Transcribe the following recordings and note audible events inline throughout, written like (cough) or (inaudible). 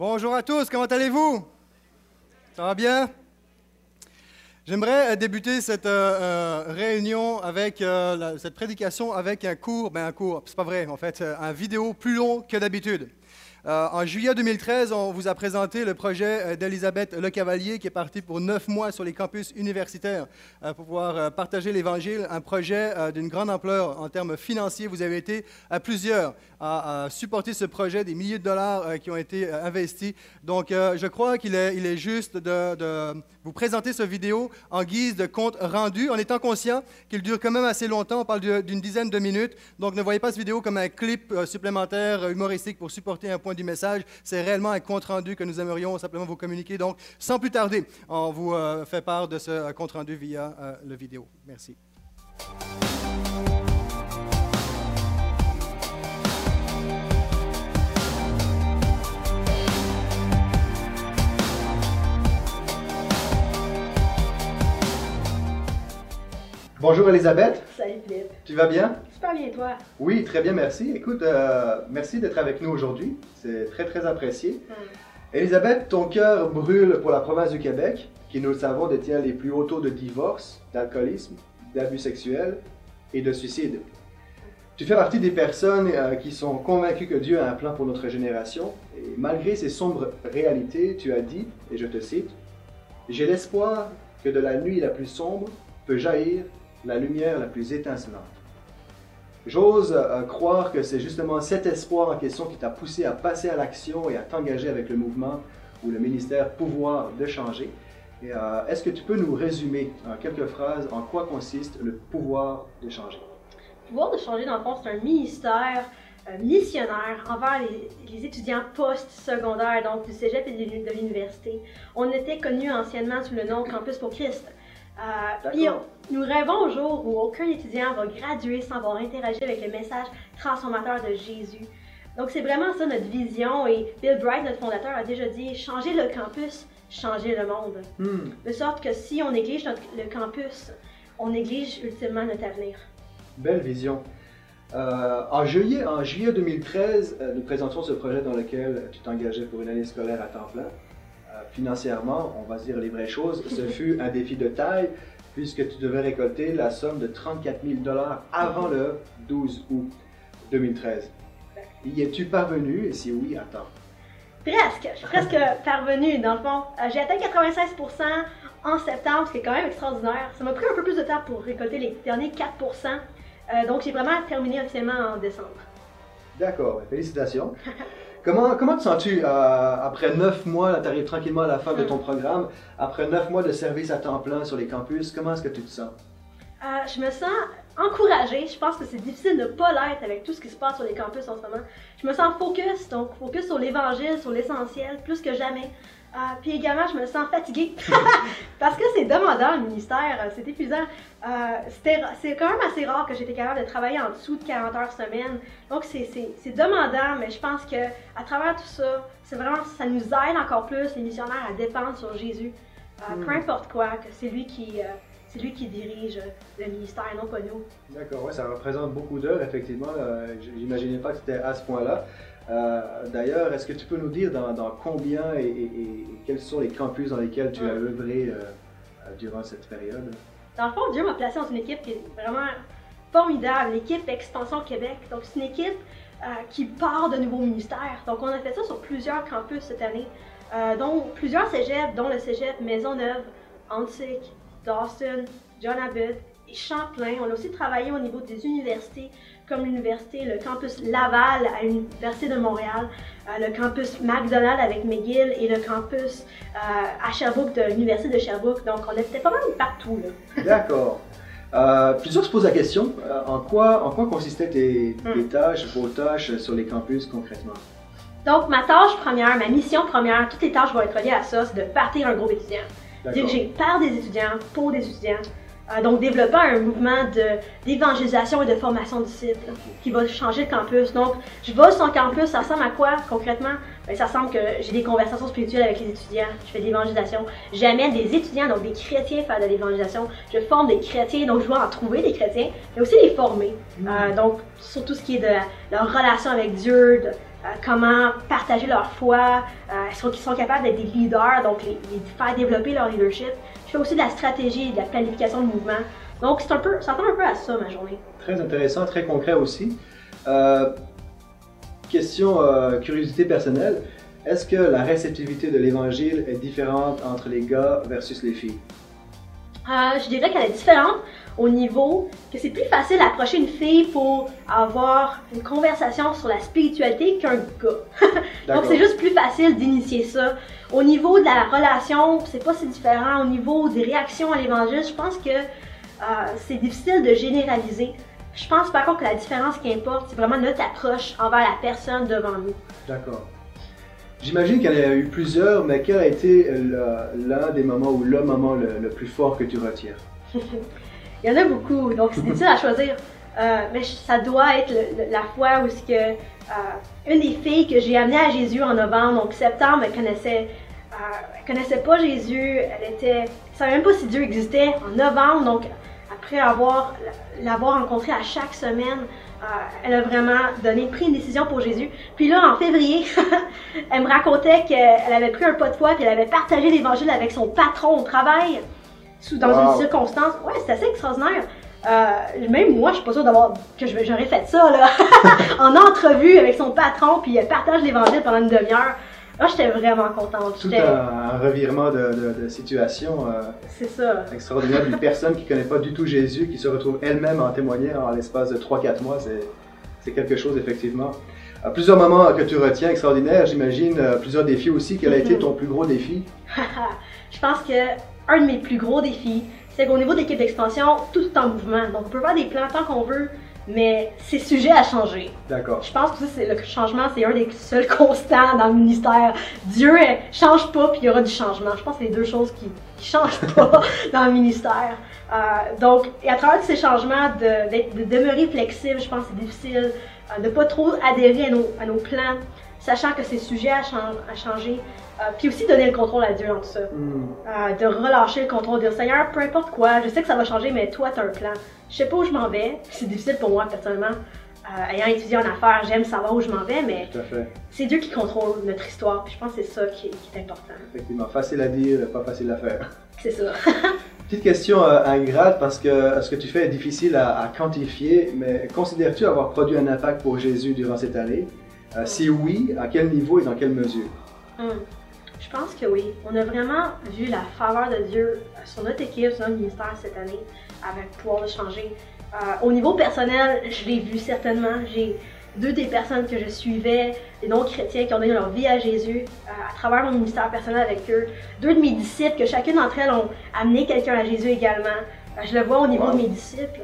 Bonjour à tous, comment allez-vous? Ça va bien? J'aimerais euh, débuter cette euh, euh, réunion avec cette prédication avec un cours, ben un cours, c'est pas vrai en fait, un vidéo plus long que d'habitude. Euh, en juillet 2013, on vous a présenté le projet euh, d'Elisabeth Le Cavalier qui est parti pour neuf mois sur les campus universitaires euh, pour pouvoir partager l'Évangile. Un projet d'une grande ampleur en termes financiers. Vous avez été à plusieurs à, supporter ce projet, des milliers de dollars qui ont été investis. Donc, je crois qu'il est, juste de, vous présenter ce vidéo en guise de compte rendu, en étant conscient qu'il dure quand même assez longtemps. On parle d'une dizaine de minutes. Donc, ne voyez pas ce vidéo comme un clip supplémentaire humoristique pour supporter un point du message. C'est réellement un compte rendu que nous aimerions simplement vous communiquer. Donc, sans plus tarder, on vous euh, fait part de ce euh, compte rendu via euh, le vidéo. Merci. Bonjour Elisabeth, Salut Philippe. tu vas bien? Super bien toi. Oui, très bien, merci. Écoute, euh, merci d'être avec nous aujourd'hui. C'est très, très apprécié. Elisabeth, ton cœur brûle pour la province du Québec, qui, nous le savons, détient les plus hauts taux de divorce, d'alcoolisme, d'abus sexuels et de suicide. Tu fais partie des personnes euh, qui sont convaincues que Dieu a un plan pour notre génération. Et malgré ces sombres réalités, tu as dit, et je te cite, J'ai l'espoir que de la nuit la plus sombre peut jaillir la lumière la plus étincelante. J'ose euh, croire que c'est justement cet espoir en question qui t'a poussé à passer à l'action et à t'engager avec le mouvement ou le ministère Pouvoir de changer. Euh, Est-ce que tu peux nous résumer en quelques phrases en quoi consiste le pouvoir de changer? Pouvoir de changer, dans le fond, c'est un ministère euh, missionnaire envers les, les étudiants post-secondaires, donc du cégep et de l'uni- de l'université. On était connus anciennement sous le nom Campus pour Christ. Euh, puis nous rêvons au jour où aucun étudiant va graduer sans avoir interagi avec le message transformateur de Jésus. Donc c'est vraiment ça notre vision et Bill Bright, notre fondateur, a déjà dit changer le campus, changer le monde. Hmm, De sorte que si on néglige notre- le campus, on néglige ultimement notre avenir. belle vision. Euh, en, juillet, en juillet 2013, euh, nous présentions ce projet dans lequel tu t'engageais pour une année scolaire à temps plein. Euh, financièrement, on va se dire les vraies choses, ce (laughs) fut un défi de taille puisque tu devais récolter la somme de 34 000 dollars avant le 12 août 2013. Y es-tu parvenu? Et si oui, temps? Presque, je suis presque (laughs) parvenue dans le fond. Euh, J'ai atteint 96% en septembre, ce qui est quand même extraordinaire. Ça m'a pris un peu plus de temps pour récolter les derniers 4%. Euh, donc j'ai vraiment terminé officiellement en décembre. D'accord, félicitations. (laughs) Comment, comment te sens-tu euh, après neuf mois, tu arrives tranquillement à la fin de ton programme, après neuf mois de service à temps plein sur les campus, comment est-ce que tu te sens? Euh, je me sens encouragée. Je pense que c'est difficile de ne pas l'être avec tout ce qui se passe sur les campus en ce moment. Je me sens focus, donc focus sur l'évangile, sur l'essentiel, plus que jamais. Euh, puis également, je me sens fatiguée (laughs) parce que c'est demandant le ministère, euh, c'est épuisant. Euh, c'est quand même assez rare que j'étais capable de travailler en dessous de 40 heures semaine. Donc c'est- demandant, mais je pense que à travers tout ça, c'est vraiment ça nous aide encore plus les missionnaires à dépendre sur Jésus, Euh, peu Mm. importe quoi, que c'est lui qui euh, c'est lui qui dirige euh, le ministère, non pas nous. D'accord, ouais, ça représente beaucoup d'heures, effectivement. Euh, J'imaginais pas que c'était à ce point-là. Euh, D'ailleurs, est-ce que tu peux nous dire dans, dans combien et, et- et quels sont les campus dans lesquels tu as œuvré euh, euh, durant cette période? Dans le fond, Dieu m'a placé dans une équipe qui est vraiment formidable, l'équipe Expansion Québec. Donc, c'est une équipe euh, qui part de nouveaux ministères. Donc, on a fait ça sur plusieurs campus cette année, dont plusieurs cégeps, dont le cégep Maisonneuve, Antique, Dawson, John Abbott et Champlain. On a aussi travaillé au niveau des universités, comme l'université, le campus Laval à l'Université de Montréal, euh, le campus McDonald avec McGill et le campus euh, à Sherbrooke de l'Université de Sherbrooke. Donc, on était pas mal partout. Là. D'accord. Euh, plusieurs se posent la question, euh, en, quoi, en quoi consistaient tes, tes tâches, vos tâches sur les campus concrètement? Donc, ma tâche première, ma mission première, toutes les tâches vont être reliées à ça, c'est de partir un groupe étudiant. Diriger par des étudiants, pour des étudiants. Euh, donc, développer un mouvement de- d'évangélisation et de formation de disciples qui va changer le campus. Donc, je vais sur campus, ça ressemble à quoi concrètement? Ben, ça ressemble que j'ai des conversations spirituelles avec les étudiants, je fais de l'évangélisation. J'amène des étudiants, donc des chrétiens, faire de l'évangélisation. Je forme des chrétiens, donc je dois en trouver des chrétiens, mais aussi les former. Euh, donc, sur tout ce qui est de leur relation avec Dieu, de comment partager leur foi, est-ce qu'ils sont capables d'être des leaders, donc les, faire développer leur leadership. Je fais aussi de la stratégie, de la planification de mouvement. Donc c'est un peu, ça ressemble un peu à ça ma journée. Très intéressant, très concret aussi. question curiosité personnelle. Est-ce que la réceptivité de l'Évangile est différente entre les gars versus les filles? Euh, je dirais qu'elle est différente au niveau que c'est plus facile d'approcher une fille pour avoir une conversation sur la spiritualité qu'un gars. (laughs) Donc c'est juste plus facile d'initier ça. Au niveau de la relation, c'est pas si différent. Au niveau des réactions à l'évangile, je pense que euh, c'est difficile de généraliser. Je pense par contre que la différence qui importe, c'est vraiment notre approche envers la personne devant nous. D'accord. J'imagine qu'il y en a eu plusieurs, mais quel a été l'un des moments ou le moment le, plus fort que tu retires? (laughs) Il y en a beaucoup, donc c'est difficile à choisir. Euh, mais ça doit être la fois où que, euh, une des filles que j'ai amenée à Jésus en novembre, donc septembre, elle connaissait, euh, connaissait pas Jésus, elle était, savait même pas si Dieu existait. En novembre, donc après avoir l'avoir rencontré à chaque semaine, euh, elle a vraiment donné, pris une décision pour Jésus. Puis là, en février, (laughs) elle me racontait qu'elle avait pris un pot de foi et elle avait partagé l'évangile avec son patron au travail, sous, dans une circonstance. Ouais, c'est assez extraordinaire. Euh, même moi, je suis pas sûre d'avoir que j'aurais fait ça là, (laughs) en entrevue avec son patron, puis elle partage l'évangile pendant une demi-heure. Là, j'étais vraiment contente. Tout un, revirement de, situation. Euh, c'est ça. Extraordinaire d'une personne qui ne connaît pas du tout Jésus, qui se retrouve elle-même en témoigner en l'espace de 3-4 mois. C'est quelque chose, effectivement. Plusieurs moments que tu retiens extraordinaire, j'imagine, euh, plusieurs défis aussi. Quel a été ton plus gros défi? (laughs) Je pense que un de mes plus gros défis, c'est qu'au niveau de l'équipe d'expansion, tout est en mouvement. Donc, on peut faire des plans tant qu'on veut, mais c'est sujet à changer. D'accord. Je pense que c'est, le changement, c'est un des seuls (laughs) constants dans le ministère. Dieu ne change pas, puis il y aura du changement. Je pense que c'est les deux choses qui ne changent pas (laughs) dans le ministère. Euh, donc, et à travers ces changements, de, demeurer flexible, je pense que c'est difficile, euh, de ne pas trop adhérer à nos, à nos plans, sachant que c'est sujet à, à changer. Euh, puis aussi donner le contrôle à Dieu dans tout ça. Hmm. Euh, de relâcher le contrôle, dire Seigneur, peu importe quoi, je sais que ça va changer, mais toi, tu as un plan. Je sais pas où je m'en vais. C'est difficile pour moi, personnellement. Euh, ayant étudié en affaires, j'aime savoir où je m'en vais, mais c'est Dieu qui contrôle notre histoire. Puis je pense que c'est ça qui est, important. Effectivement, facile à dire, pas facile à faire. C'est ça. (laughs) Petite question ingrate parce que ce que tu fais est difficile à, quantifier, mais considères-tu avoir produit un impact pour Jésus durant cette année? si oui, à quel niveau et dans quelle mesure? Hmm. Je pense que oui. On a vraiment vu la faveur de Dieu sur notre équipe, sur notre ministère cette année, avec pouvoir de changer. Euh, au niveau personnel, je l'ai vu certainement. J'ai deux des personnes que je suivais, des non-chrétiens qui ont donné leur vie à Jésus euh, à travers mon ministère personnel avec eux. Deux de mes disciples, que chacune d'entre elles ont amené quelqu'un à Jésus également. Euh, je le vois au niveau de mes disciples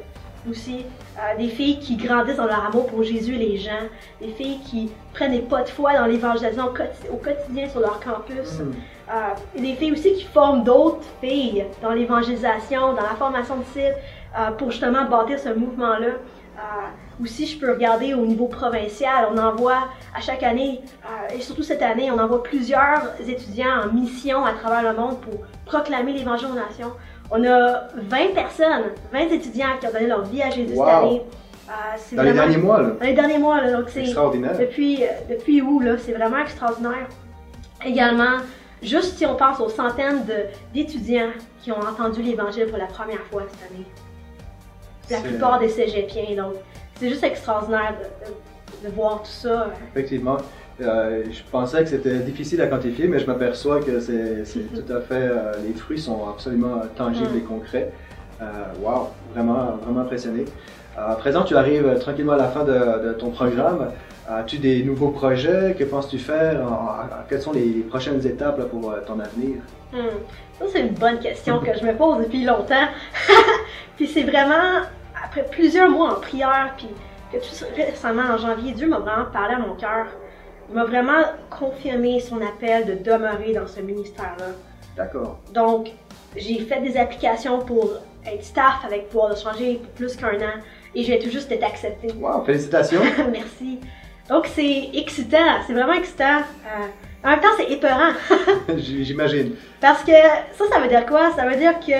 aussi. Euh, des filles qui grandissent dans leur amour pour Jésus et les gens. Des filles qui prennent des pas de foi dans l'évangélisation au quotidien sur leur campus. Mm. Euh, et des filles aussi qui forment d'autres filles dans l'évangélisation, dans la formation de site, euh, pour justement bâtir ce mouvement-là. aussi, je peux regarder au niveau provincial. On envoie à chaque année, et surtout cette année, on envoie plusieurs étudiants en mission à travers le monde pour proclamer l'évangile aux nations. On a 20 personnes, 20 étudiants qui ont donné leur vie à Jésus cette année. Euh, dans les derniers mois, là. Dans les derniers mois, là. Donc, c'est extraordinaire. Depuis, euh, depuis où, là, c'est vraiment extraordinaire. Également, juste si on pense aux centaines d'étudiants qui ont entendu l'Évangile pour la première fois cette année. La plupart des cégepiens, donc c'est juste extraordinaire de, de, voir tout ça. Effectivement. Euh, je pensais que c'était difficile à quantifier, mais je m'aperçois que c'est (laughs) tout à fait. Euh, les fruits sont absolument tangibles et concrets. Euh, wow, vraiment, vraiment impressionné. à présent, tu arrives tranquillement à la fin de, ton programme. As-tu des nouveaux projets? Que penses-tu faire? quelles sont les prochaines étapes pour ton avenir? Hmm. Ça, c'est une bonne question que je me pose depuis longtemps. (laughs) puis c'est vraiment, après plusieurs mois en prière, puis que tout récemment, en janvier, Dieu m'a vraiment parlé à mon cœur. Il m'a vraiment confirmé son appel de demeurer dans ce ministère-là. D'accord. Donc, j'ai fait des applications pour être staff avec pouvoir de changer pour plus qu'un an et viens tout juste d'être acceptée. Wow, félicitations! (laughs) Merci. Donc, c'est excitant, c'est vraiment excitant. Euh, en même temps, c'est épeurant. (laughs) (laughs) J'imagine. Parce que ça, ça veut dire quoi? Ça veut dire que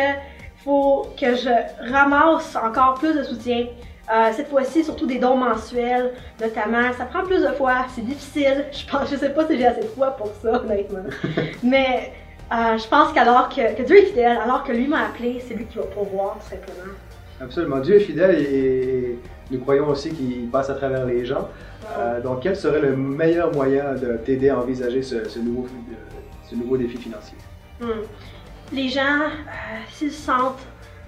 faut que je ramasse encore plus de soutien. Euh, cette fois-ci, surtout des dons mensuels, notamment. Ça prend plus de fois, c'est difficile. (laughs) Je pense, je sais pas si j'ai assez de fois pour ça, honnêtement. (laughs) Mais euh, je pense qu'alors que, que Dieu est fidèle, alors que lui m'a appelé, c'est lui qui va pourvoir, tout simplement. Absolument. Dieu est fidèle et nous croyons aussi qu'il passe à travers les gens. Euh, donc, quel serait le meilleur moyen de t'aider à envisager ce, ce nouveau, ce nouveau défi financier? Hmm. Les gens, s'ils sentent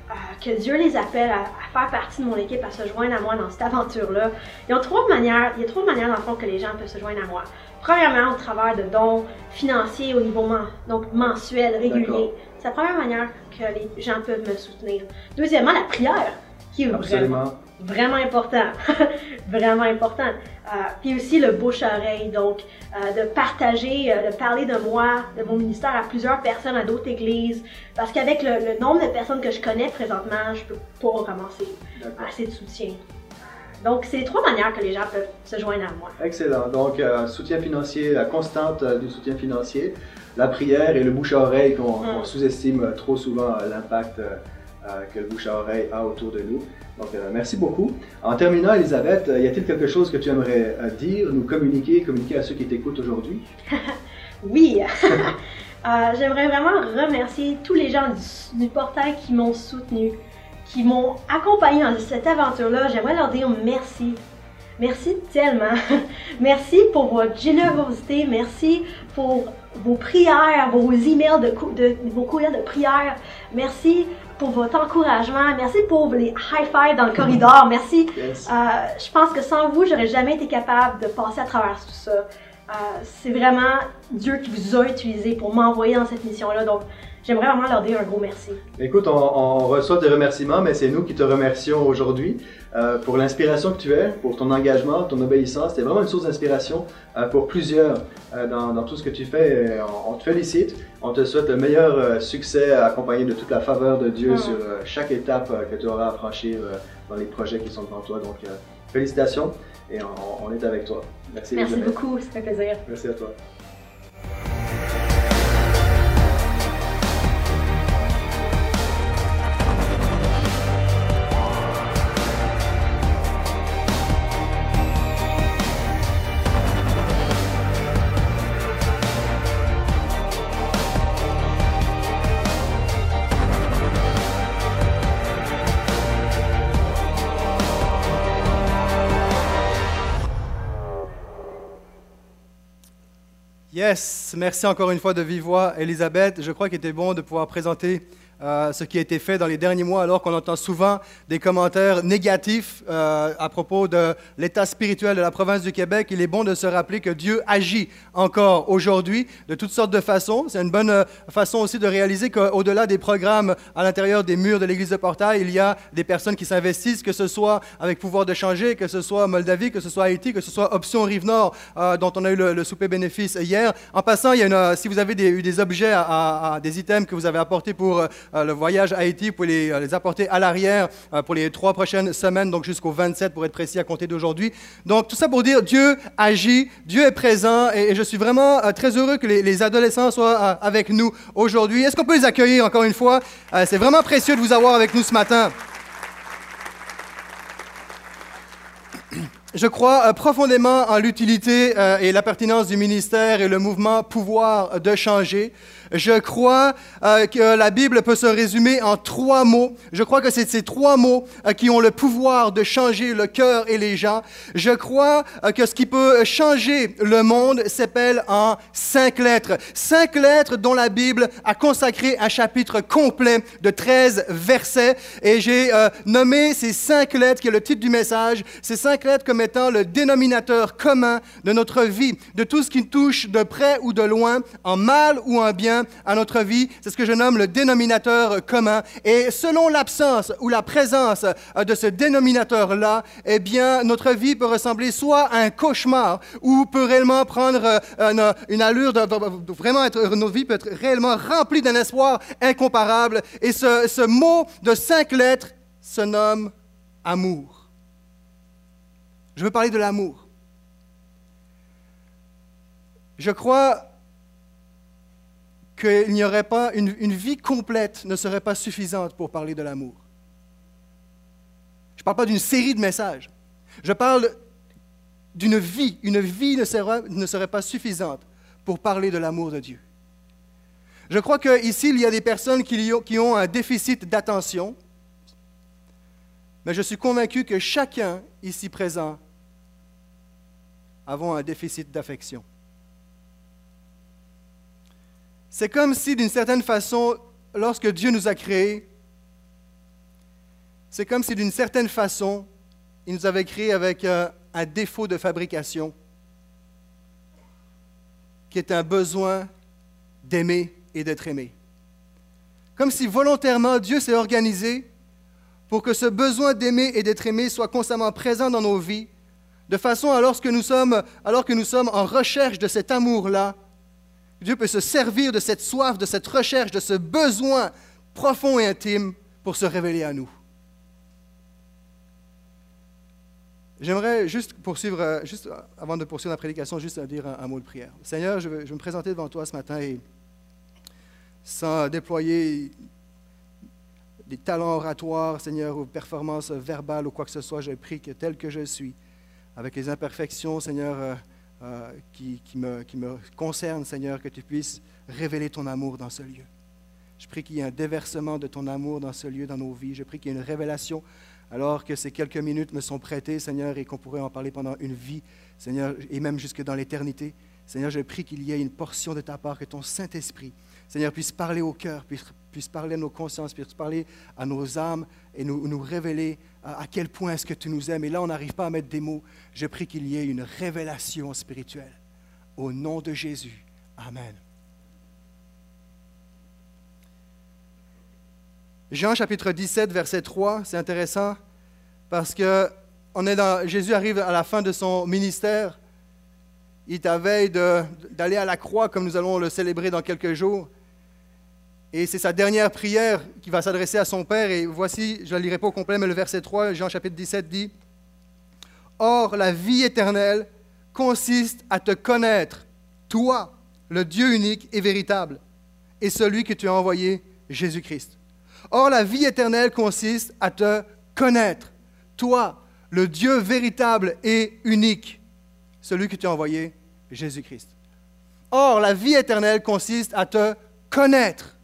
euh, que Dieu les appelle à, à faire partie de mon équipe, à se joindre à moi dans cette aventure-là, il y a trois manières, il y a trois manières dans le fond que les gens peuvent se joindre à moi. Premièrement, au travers de dons financiers au niveau donc mensuel, régulier. C'est la première manière que les gens peuvent me soutenir. Deuxièmement, la prière, qui est vraiment, Absolument. vraiment important. vraiment important. (laughs) Euh, puis aussi le bouche-oreille, donc euh, de partager, euh, de parler de moi, de mon ministère à plusieurs personnes, à d'autres églises. Parce qu'avec le, le nombre de personnes que je connais présentement, je peux pas ramasser assez de soutien. Donc, c'est trois manières que les gens peuvent se joindre à moi. Excellent. Donc, euh, soutien financier, la constante euh, du soutien financier, la prière et le bouche à oreille qu'on Mm. sous-estime trop souvent l'impact euh, que le bouche à oreille a autour de nous. Donc, euh, merci beaucoup. En terminant, Elisabeth, euh, y a-t-il quelque chose que tu aimerais euh, dire, nous communiquer, communiquer à ceux qui t'écoutent aujourd'hui? (laughs) Oui! (laughs) J'aimerais vraiment remercier tous les gens du, portail qui m'ont soutenu, qui m'ont accompagné dans cette aventure-là. J'aimerais leur dire merci. Merci tellement. (laughs) merci pour votre générosité. Merci pour vos prières, vos emails de, de vos courriels de prière. Merci pour votre encouragement. Merci pour les high five dans le corridor. Merci Yes. euh, je pense que sans vous, j'aurais jamais été capable de passer à travers tout ça. Euh, c'est vraiment Dieu qui vous a utilisé pour m'envoyer dans cette mission-là. Donc, j'aimerais vraiment leur dire un gros merci. Écoute, on, on reçoit des remerciements, mais c'est nous qui te remercions aujourd'hui euh, pour l'inspiration que tu es, pour ton engagement, ton obéissance. C'est vraiment une source d'inspiration euh, pour plusieurs dans, dans tout ce que tu fais. On te félicite. On te souhaite le meilleur euh, succès accompagné de toute la faveur de Dieu Mm. sur euh, chaque étape euh, que tu auras à franchir dans les projets qui sont devant toi. Donc, félicitations et on, on est avec toi. Merci. Merci beaucoup, ça fait plaisir. Merci à toi. Merci encore une fois de vive voix, Elisabeth. Je crois qu'il était bon de pouvoir présenter euh, ce qui a été fait dans les derniers mois, alors qu'on entend souvent des commentaires négatifs euh, à propos de l'état spirituel de la province du Québec. Il est bon de se rappeler que Dieu agit encore aujourd'hui de toutes sortes de façons. C'est une bonne euh, façon aussi de réaliser qu'au-delà des programmes à l'intérieur des murs de l'Église de Portail, il y a des personnes qui s'investissent, que ce soit avec Pouvoir de changer, que ce soit Moldavie, que ce soit Haïti, que ce soit Option Rive-Nord, dont on a eu le, souper bénéfice hier. En passant, il y a une, si vous avez eu des objets, des items que vous avez apportés pour le voyage à Haïti, vous pouvez les, euh, les apporter à l'arrière euh, pour les trois prochaines semaines, donc jusqu'au 27 pour être précis à compter d'aujourd'hui. Donc tout ça pour dire Dieu agit, Dieu est présent et, je suis vraiment euh, très heureux que les, les adolescents soient euh, avec nous aujourd'hui. Est-ce qu'on peut les accueillir encore une fois? Euh, C'est vraiment précieux de vous avoir avec nous ce matin. Je crois euh, profondément en l'utilité euh, et la pertinence du ministère et le mouvement pouvoir de changer. Je crois euh, que la Bible peut se résumer en trois mots. Je crois que c'est ces trois mots euh, qui ont le pouvoir de changer le cœur et les gens. Je crois euh, que ce qui peut changer le monde s'appelle en cinq lettres. Cinq lettres dont la Bible a consacré un chapitre complet de 13 versets. Et j'ai nommé ces cinq lettres, qui est le titre du message, ces cinq lettres comme étant le dénominateur commun de notre vie, de tout ce qui touche de près ou de loin, en mal ou en bien à notre vie. C'est ce que je nomme le dénominateur commun. Et selon l'absence ou la présence euh, de ce dénominateur-là, eh bien, notre vie peut ressembler soit à un cauchemar ou peut réellement prendre euh, une, une allure de, de- vraiment être, notre vie peut être réellement remplie d'un espoir incomparable. Et ce mot de cinq lettres se nomme amour. Je veux parler de l'amour. Je crois qu'il n'y aurait pas, une, vie complète ne serait pas suffisante pour parler de l'amour. Je ne parle pas d'une série de messages. Je parle d'une vie. Une vie ne serait, ne serait pas suffisante pour parler de l'amour de Dieu. Je crois qu'ici, il y a des personnes qui ont un déficit d'attention, mais je suis convaincu que chacun ici présent a un déficit d'affection. C'est comme si, d'une certaine façon, lorsque Dieu nous a créés, c'est comme si, d'une certaine façon, il nous avait créés avec euh, un défaut de fabrication, qui est un besoin d'aimer et d'être aimé. Comme si volontairement Dieu s'est organisé pour que ce besoin d'aimer et d'être aimé soit constamment présent dans nos vies, de façon à lorsque nous sommes, alors que nous sommes en recherche de cet amour-là, Dieu peut se servir de cette soif, de cette recherche, de ce besoin profond et intime pour se révéler à nous. J'aimerais juste poursuivre, euh, juste avant de poursuivre la prédication, juste dire un, mot de prière. Seigneur, je veux, me présenter devant toi ce matin et sans déployer des talents oratoires, Seigneur, ou performances verbales ou quoi que ce soit, je prie que tel que je suis, avec les imperfections, Seigneur, euh, qui, me, qui me concernent, Seigneur, que tu puisses révéler ton amour dans ce lieu. Je prie qu'il y ait un déversement de ton amour dans ce lieu, dans nos vies. Je prie qu'il y ait une révélation alors que ces quelques minutes me sont prêtées, Seigneur, et qu'on pourrait en parler pendant une vie, Seigneur, et même jusque dans l'éternité. Seigneur, je prie qu'il y ait une portion de ta part, que ton Saint-Esprit, Seigneur, puisse parler au cœur, puisse, puisse, parler à nos consciences, puisse parler à nos âmes et nous, révéler à, à, quel point est-ce que tu nous aimes. Et là, on n'arrive pas à mettre des mots. Je prie qu'il y ait une révélation spirituelle. Au nom de Jésus. Amen. Jean chapitre 17, verset 3, c'est intéressant parce que on est dans, Jésus arrive à la fin de son ministère. Il est à veille d'aller à la croix, comme nous allons le célébrer dans quelques jours. Et c'est sa dernière prière qui va s'adresser à son Père. Et voici, je ne la lirai pas au complet, mais le verset 3, Jean chapitre 17 dit Or, la vie éternelle consiste à te connaître, toi, le Dieu unique et véritable, et celui que tu as envoyé, Jésus-Christ. Or, la vie éternelle consiste à te connaître, toi, le Dieu véritable et unique, celui que tu as envoyé, Jésus-Christ. Or, la vie éternelle consiste à te connaître.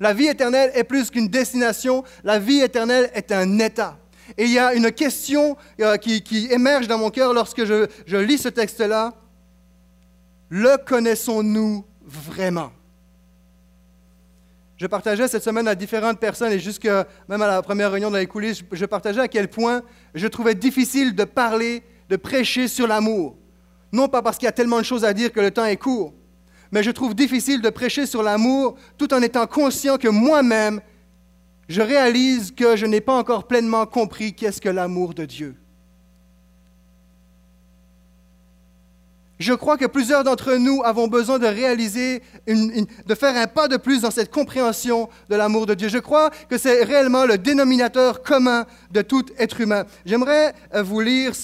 La vie éternelle est plus qu'une destination, la vie éternelle est un état. Et il y a une question euh, qui, émerge dans mon cœur lorsque je lis ce texte-là. Le connaissons-nous vraiment? Je partageais cette semaine à différentes personnes et jusque même à la première réunion dans les coulisses, je partageais à quel point je trouvais difficile de parler, de prêcher sur l'amour. Non pas parce qu'il y a tellement de choses à dire que le temps est court, mais je trouve difficile de prêcher sur l'amour tout en étant conscient que moi-même, je réalise que je n'ai pas encore pleinement compris qu'est-ce que l'amour de Dieu. Je crois que plusieurs d'entre nous avons besoin de réaliser, de faire un pas de plus dans cette compréhension de l'amour de Dieu. Je crois que c'est réellement le dénominateur commun de tout être humain. J'aimerais euh, vous lire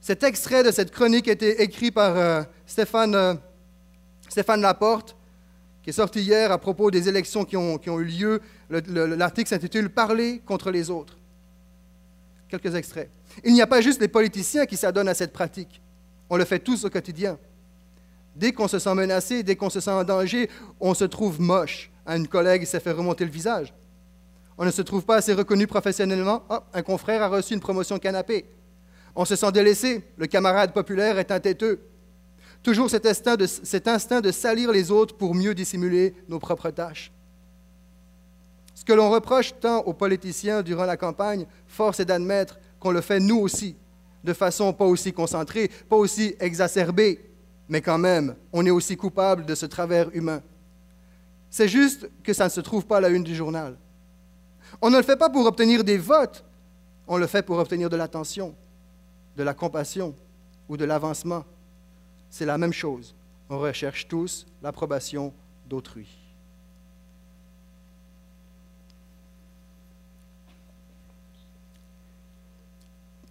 cet extrait de cette chronique qui a été écrit par euh, Stéphane, euh, Stéphane Laporte, qui est sorti hier à propos des élections qui ont, eu lieu. L'article s'intitule Parler contre les autres. Quelques extraits. Il n'y a pas juste les politiciens qui s'adonnent à cette pratique. On le fait tous au quotidien. Dès qu'on se sent menacé, dès qu'on se sent en danger, on se trouve moche. Un collègue s'est fait remonter le visage. On ne se trouve pas assez reconnu professionnellement. Oh, un confrère a reçu une promotion canapé. On se sent délaissé. Le camarade populaire est un têteux. Toujours cet instinct, de, salir les autres pour mieux dissimuler nos propres tâches. Ce que l'on reproche tant aux politiciens durant la campagne, force est d'admettre qu'on le fait nous aussi de façon pas aussi concentrée, pas aussi exacerbée, mais quand même, on est aussi coupable de ce travers humain. C'est juste que ça ne se trouve pas à la une du journal. On ne le fait pas pour obtenir des votes, on le fait pour obtenir de l'attention, de la compassion ou de l'avancement. C'est la même chose. On recherche tous l'approbation d'autrui.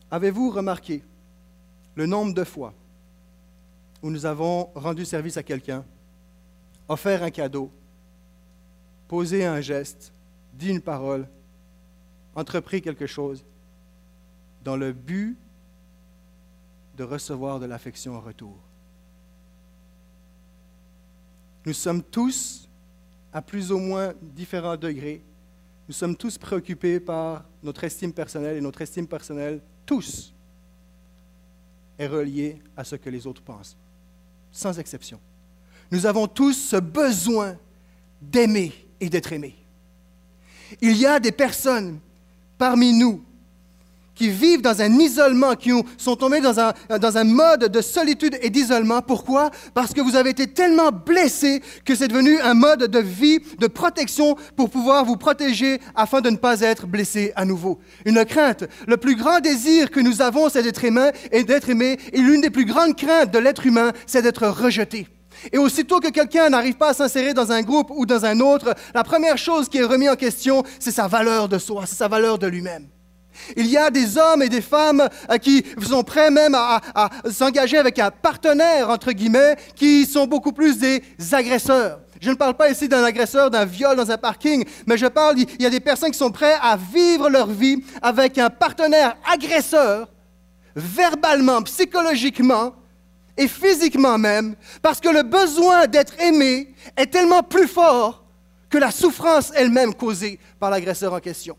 Avez-vous remarqué le nombre de fois où nous avons rendu service à quelqu'un, offert un cadeau, posé un geste, dit une parole, entrepris quelque chose dans le but de recevoir de l'affection en retour? Nous sommes tous, à plus ou moins différents degrés, nous sommes tous préoccupés par notre estime personnelle et notre estime personnelle, tous, est reliée à ce que les autres pensent, sans exception. Nous avons tous ce besoin d'aimer et d'être aimés. Il y a des personnes parmi nous qui vivent dans un isolement, qui sont tombés dans un, mode de solitude et d'isolement. Pourquoi? Parce que vous avez été tellement blessés que c'est devenu un mode de vie, de protection pour pouvoir vous protéger afin de ne pas être blessé à nouveau. Une crainte. Le plus grand désir que nous avons, c'est d'être aimé et d'être aimé. Et l'une des plus grandes craintes de l'être humain, c'est d'être rejeté. Et aussitôt que quelqu'un n'arrive pas à s'insérer dans un groupe ou dans un autre, la première chose qui est remise en question, c'est sa valeur de soi, c'est sa valeur de lui-même. Il y a des hommes et des femmes euh, qui sont prêts même à, s'engager avec un partenaire, entre guillemets, qui sont beaucoup plus des agresseurs. Je ne parle pas ici d'un agresseur, d'un viol dans un parking, mais je parle, il y a des personnes qui sont prêtes à vivre leur vie avec un partenaire agresseur, verbalement, psychologiquement et physiquement même, parce que le besoin d'être aimé est tellement plus fort que la souffrance elle-même causée par l'agresseur en question.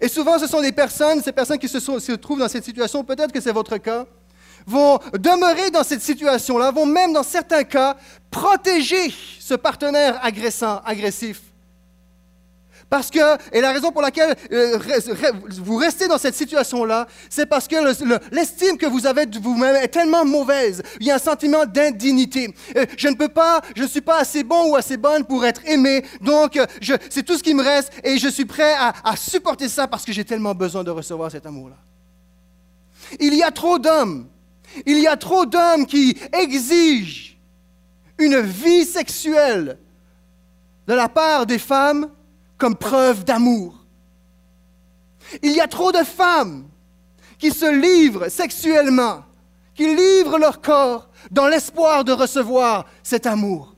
Et souvent, ce sont des personnes, ces personnes qui se, se trouvent dans cette situation, peut-être que c'est votre cas, vont demeurer dans cette situation-là, vont même, dans certains cas, protéger ce partenaire agressant, agressif. Parce que, et la raison pour laquelle euh, vous restez dans cette situation-là, c'est parce que l'estime que vous avez de vous-même est tellement mauvaise. Il y a un sentiment d'indignité. Euh, je ne peux pas, je ne suis pas assez bon ou assez bonne pour être aimé, donc euh, c'est tout ce qui me reste et je suis prêt à, à supporter ça parce que j'ai tellement besoin de recevoir cet amour-là. Il y a trop d'hommes, il y a trop d'hommes qui exigent une vie sexuelle de la part des femmes comme preuve d'amour. Il y a trop de femmes qui se livrent sexuellement, qui livrent leur corps dans l'espoir de recevoir cet amour.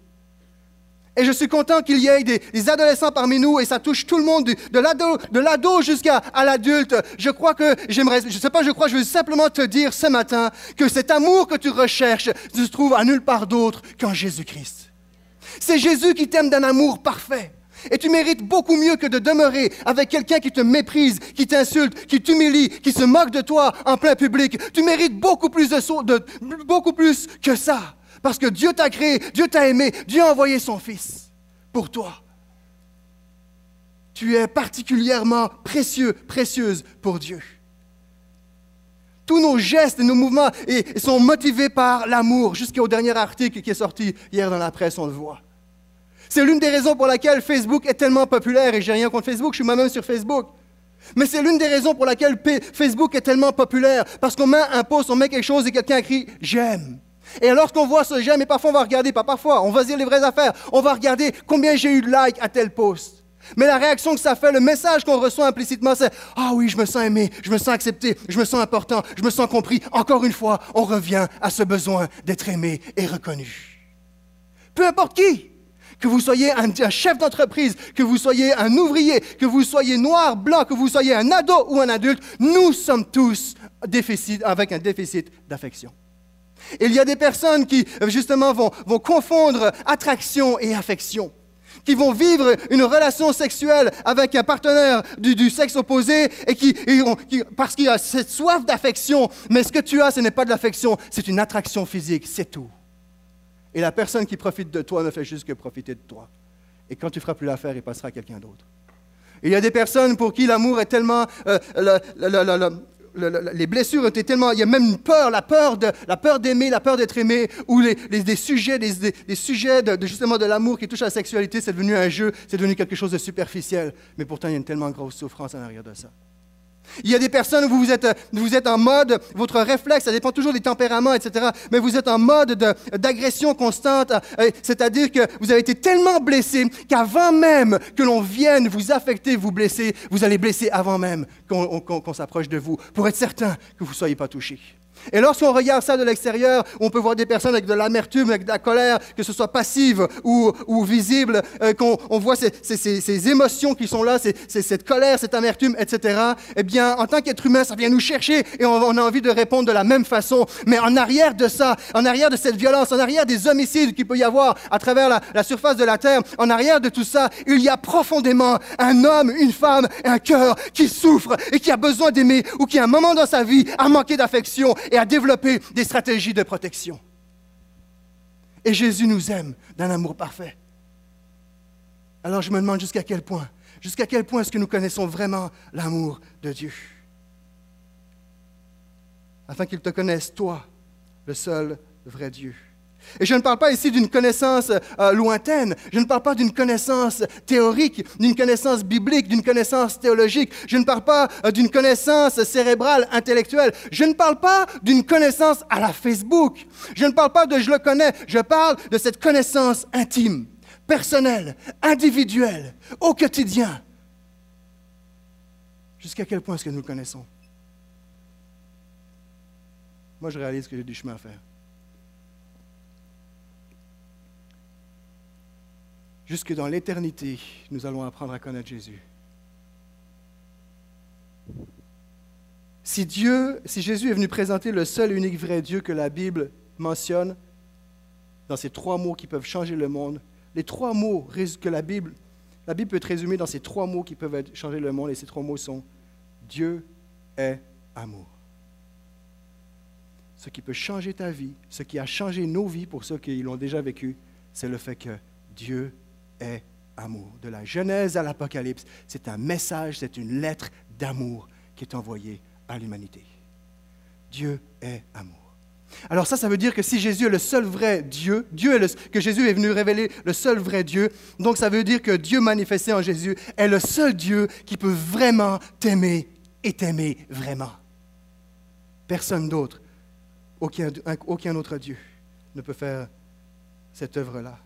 Et je suis content qu'il y ait des, adolescents parmi nous, et ça touche tout le monde, de l'ado jusqu'à l'adulte. Je crois que j'aimerais, je sais pas, je crois, je veux simplement te dire ce matin que cet amour que tu recherches se trouve à nulle part d'autre qu'en Jésus-Christ. C'est Jésus qui t'aime d'un amour parfait. Et tu mérites beaucoup mieux que de demeurer avec quelqu'un qui te méprise, qui t'insulte, qui t'humilie, qui se moque de toi en plein public. Tu mérites beaucoup plus, de, beaucoup plus que ça. Parce que Dieu t'a créé, Dieu t'a aimé, Dieu a envoyé son Fils pour toi. Tu es particulièrement précieux, précieuse pour Dieu. Tous nos gestes et nos mouvements sont motivés par l'amour, jusqu'au dernier article qui est sorti hier dans la presse, on le voit. C'est l'une des raisons pour laquelle Facebook est tellement populaire, et j'ai rien contre Facebook, je suis moi-même sur Facebook. Mais c'est l'une des raisons pour laquelle Facebook est tellement populaire, parce qu'on met un post, on met quelque chose et quelqu'un écrit j'aime. Et lorsqu'on voit ce j'aime, et parfois on va regarder, pas parfois, on va dire les vraies affaires, on va regarder combien j'ai eu de likes à tel post. Mais la réaction que ça fait, le message qu'on reçoit implicitement, c'est Ah oui, je me sens aimé, je me sens accepté, je me sens important, je me sens compris. Encore une fois, on revient à ce besoin d'être aimé et reconnu. Peu importe qui, que vous soyez un, chef d'entreprise, que vous soyez un ouvrier, que vous soyez noir, blanc, que vous soyez un ado ou un adulte, nous sommes tous déficit, avec un déficit d'affection. Il y a des personnes qui, justement, vont, vont confondre attraction et affection qui vont vivre une relation sexuelle avec un partenaire du, sexe opposé et qui, qui parce qu'il a cette soif d'affection, mais ce que tu as, ce n'est pas de l'affection, c'est une attraction physique, c'est tout. Et la personne qui profite de toi ne fait juste que profiter de toi. Et quand tu feras plus l'affaire, il passera à quelqu'un d'autre. Il y a des personnes pour qui l'amour est tellement... Euh, les blessures été tellement... Il y a même une peur, la peur, de, la peur d'aimer, la peur d'être aimé, ou les, des sujets, des, sujets de, justement de l'amour qui touchent à la sexualité, c'est devenu un jeu, c'est devenu quelque chose de superficiel. Mais pourtant, il y a une tellement grosse souffrance en arrière de ça. Il y a des personnes où vous êtes, vous êtes en mode, votre réflexe, ça dépend toujours des tempéraments, etc., mais vous êtes en mode d'agression constante, euh, c'est-à-dire que vous avez été tellement blessé qu'avant même que l'on vienne vous affecter, vous blesser, vous allez blesser avant même qu'on s'approche de vous, pour être certain que vous ne soyez pas touché. Et lorsqu'on regarde ça de l'extérieur, on peut voir des personnes avec de l'amertume, avec de la colère, que ce soit passive ou, visible, euh, qu'on on voit ces, émotions qui sont là, cette colère, cette amertume, etc. Eh bien, en tant qu'être humain, ça vient nous chercher et on, on, a envie de répondre de la même façon. Mais en arrière de ça, en arrière de cette violence, en arrière des homicides qu'il peut y avoir à travers la, la surface de la terre, en arrière de tout ça, il y a profondément un homme, une femme, un cœur qui souffre et qui a besoin d'aimer ou qui à un moment dans sa vie a manqué d'affection et à développer des stratégies de protection. Et Jésus nous aime d'un amour parfait. Alors je me demande jusqu'à quel point, jusqu'à quel point est-ce que nous connaissons vraiment l'amour de Dieu? Afin qu'il te connaisse, toi, le seul vrai Dieu. Et je ne parle pas ici d'une connaissance euh, lointaine, je ne parle pas d'une connaissance théorique, d'une connaissance biblique, d'une connaissance théologique, je ne parle pas euh, d'une connaissance cérébrale, intellectuelle, je ne parle pas d'une connaissance à la Facebook, je ne parle pas de je le connais, je parle de cette connaissance intime, personnelle, individuelle, au quotidien. Jusqu'à quel point est-ce que nous le connaissons? Moi, je réalise que j'ai du chemin à faire. Jusque dans l'éternité, nous allons apprendre à connaître Jésus. Si Dieu, si Jésus est venu présenter le seul et unique vrai Dieu que la Bible mentionne, dans ces trois mots qui peuvent changer le monde, les trois mots que la Bible, la Bible peut être résumée dans ces trois mots qui peuvent changer le monde, et ces trois mots sont Dieu est amour. Ce qui peut changer ta vie, ce qui a changé nos vies pour ceux qui l'ont déjà vécu, c'est le fait que Dieu est amour. De la Genèse à l'Apocalypse, c'est un message, c'est une lettre d'amour qui est envoyée à l'humanité. Dieu est amour. Alors ça, ça veut dire que si Jésus est le seul vrai Dieu, Dieu est que Jésus est venu révéler le seul vrai Dieu, donc ça veut dire que Dieu manifesté en Jésus est le seul Dieu qui peut vraiment t'aimer et t'aimer vraiment. Personne d'autre, aucun, aucun autre Dieu ne peut faire cette œuvre-là.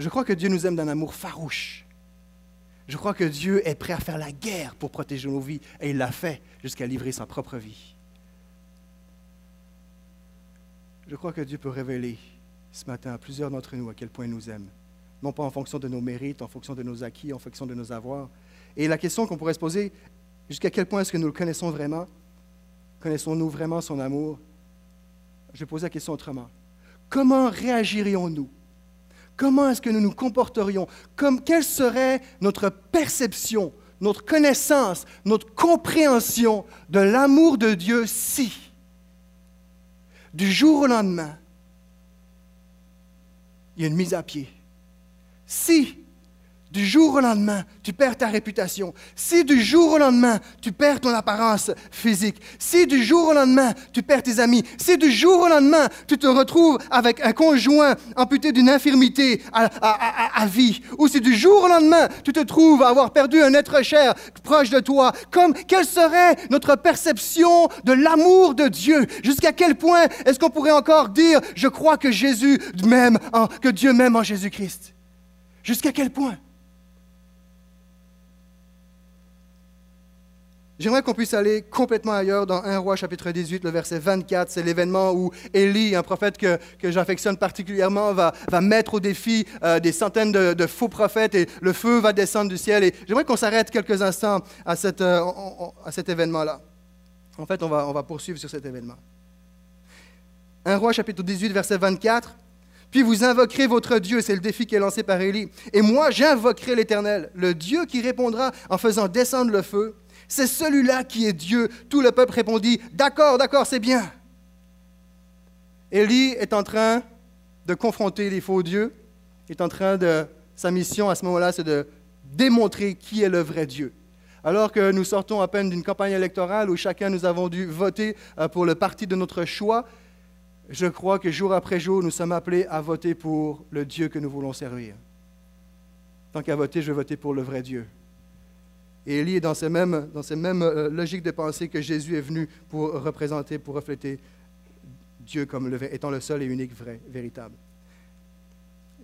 Je crois que Dieu nous aime d'un amour farouche. Je crois que Dieu est prêt à faire la guerre pour protéger nos vies, et il l'a fait jusqu'à livrer sa propre vie. Je crois que Dieu peut révéler ce matin à plusieurs d'entre nous à quel point il nous aime. Non pas en fonction de nos mérites, en fonction de nos acquis, en fonction de nos avoirs. Et la question qu'on pourrait se poser, jusqu'à quel point est-ce que nous le connaissons vraiment? Connaissons-nous vraiment son amour? Je vais poser la question autrement. Comment réagirions-nous comment est-ce que nous nous comporterions, quelle serait notre perception, notre connaissance, notre compréhension de l'amour de Dieu si, du jour au lendemain, il y a une mise à pied? Si, du jour au lendemain, tu perds ta réputation. Si du jour au lendemain, tu perds ton apparence physique. Si du jour au lendemain, tu perds tes amis. Si du jour au lendemain, tu te retrouves avec un conjoint amputé d'une infirmité à, vie. Ou si du jour au lendemain, tu te trouves à avoir perdu un être cher proche de toi. Comme, quelle serait notre perception de l'amour de Dieu? Jusqu'à quel point est-ce qu'on pourrait encore dire, je crois que Jésus m'aime, que Dieu m'aime en Jésus-Christ? Jusqu'à quel point? J'aimerais qu'on puisse aller complètement ailleurs dans 1 roi chapitre 18, le verset 24. C'est l'événement où Élie, un prophète que, que j'affectionne particulièrement, va, va, mettre au défi euh, des centaines de, faux prophètes et le feu va descendre du ciel. Et j'aimerais qu'on s'arrête quelques instants à, cette, euh, à cet événement-là. En fait, on va, on va poursuivre sur cet événement. 1 roi chapitre 18, verset 24. Puis vous invoquerez votre Dieu, c'est le défi qui est lancé par Élie. Et moi, j'invoquerai l'Éternel, le Dieu qui répondra en faisant descendre le feu c'est celui-là qui est Dieu. Tout le peuple répondit, D'accord, d'accord, c'est bien. Élie est en train de confronter les faux dieux, est en train de, sa mission à ce moment-là, c'est de démontrer qui est le vrai Dieu. Alors que nous sortons à peine d'une campagne électorale où chacun nous avons dû voter euh, pour le parti de notre choix, je crois que jour après jour, nous sommes appelés à voter pour le Dieu que nous voulons servir. Tant qu'à voter, je vais voter pour le vrai Dieu, et Élie est dans ces mêmes, dans ces mêmes euh, logiques de pensée que Jésus est venu pour représenter, pour refléter Dieu comme étant le seul et unique vrai, véritable.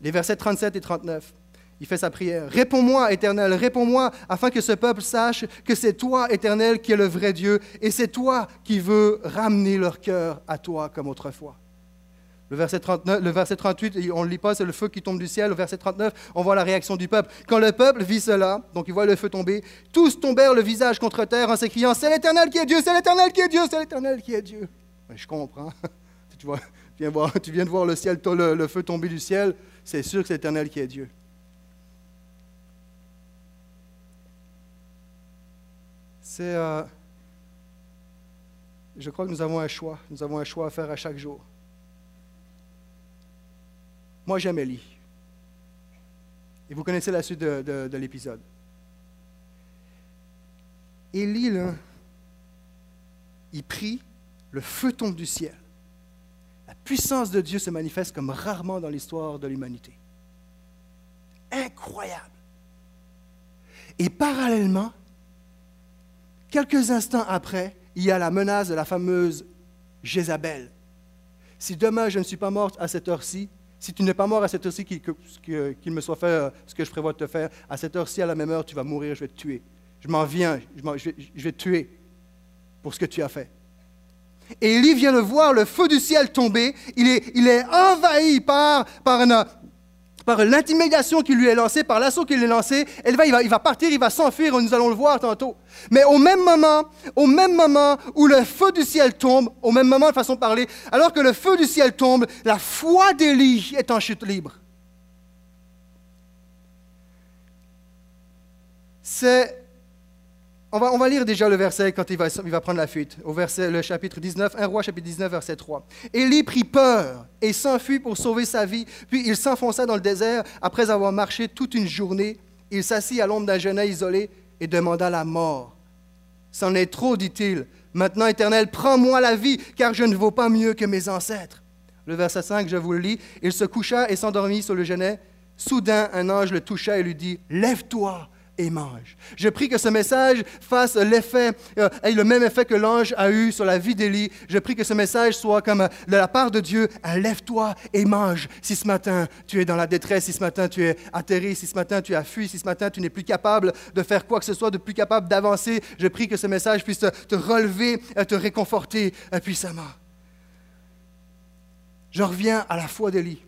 Les versets 37 et 39. il fait sa prière. Réponds-moi, Éternel, réponds-moi, afin que ce peuple sache que c'est toi, Éternel, qui es le vrai Dieu, et c'est toi qui veux ramener leur cœur à toi comme autrefois. Le verset, 39, le verset 38, on ne lit pas, c'est le feu qui tombe du ciel. Le verset 39, on voit la réaction du peuple. Quand le peuple vit cela, donc il voit le feu tomber, tous tombèrent le visage contre terre en s'écriant C'est l'Éternel qui est Dieu, c'est l'Éternel qui est Dieu, c'est l'Éternel qui est Dieu. je comprends. (laughs) tu, viens de voir le, ciel, le feu tomber du ciel, c'est sûr que c'est l'Éternel qui est Dieu. C'est. Euh, je crois que nous avons un choix. Nous avons un choix à faire à chaque jour. Moi, j'aime Élie. Et vous connaissez la suite de, l'épisode. Élie, là, il prie, le feu tombe du ciel. La puissance de Dieu se manifeste comme rarement dans l'histoire de l'humanité. Incroyable. Et parallèlement, quelques instants après, il y a la menace de la fameuse Jézabel. Si demain je ne suis pas morte à cette heure-ci, si tu n'es pas mort à cette heure-ci, qu'il me soit fait euh, ce que je prévois de te faire, à cette heure-ci, à la même heure, tu vas mourir, je vais te tuer. Je m'en viens, je, vais, te tuer pour ce que tu as fait. Et Élie vient le voir, le feu du ciel tomber. Il est, il est envahi par, par une, par l'intimidation qui lui est lancée, par l'assaut qui lui est lancé, il va partir, il va s'enfuir, nous allons le voir tantôt. Mais au même moment, au même moment où le feu du ciel tombe, au même moment de façon de parler, alors que le feu du ciel tombe, la foi d'Élie est en chute libre. C'est on va, lire déjà le verset quand il va, prendre la fuite, au verset, le chapitre 19, 1 roi chapitre 19, verset 3. Élie prit peur et s'enfuit pour sauver sa vie, puis il s'enfonça dans le désert après avoir marché toute une journée. Il s'assit à l'ombre d'un genêt isolé et demanda la mort. C'en est trop, dit-il. Maintenant, Éternel, prends-moi la vie, car je ne vaux pas mieux que mes ancêtres. Le verset 5, je vous le lis. Il se coucha et s'endormit sur le genêt. Soudain, un ange le toucha et lui dit, Lève-toi et mange. Je prie que ce message fasse l'effet, euh, ait le même effet que l'ange a eu sur la vie d'Élie. Je prie que ce message soit comme euh, de la part de Dieu, lève-toi et mange. Si ce matin tu es dans la détresse, si ce matin tu es atterri, si ce matin tu as fui, si ce matin tu n'es plus capable de faire quoi que ce soit, de plus capable d'avancer, je prie que ce message puisse te, relever, te réconforter euh, puissamment. Je reviens à la foi d'Élie.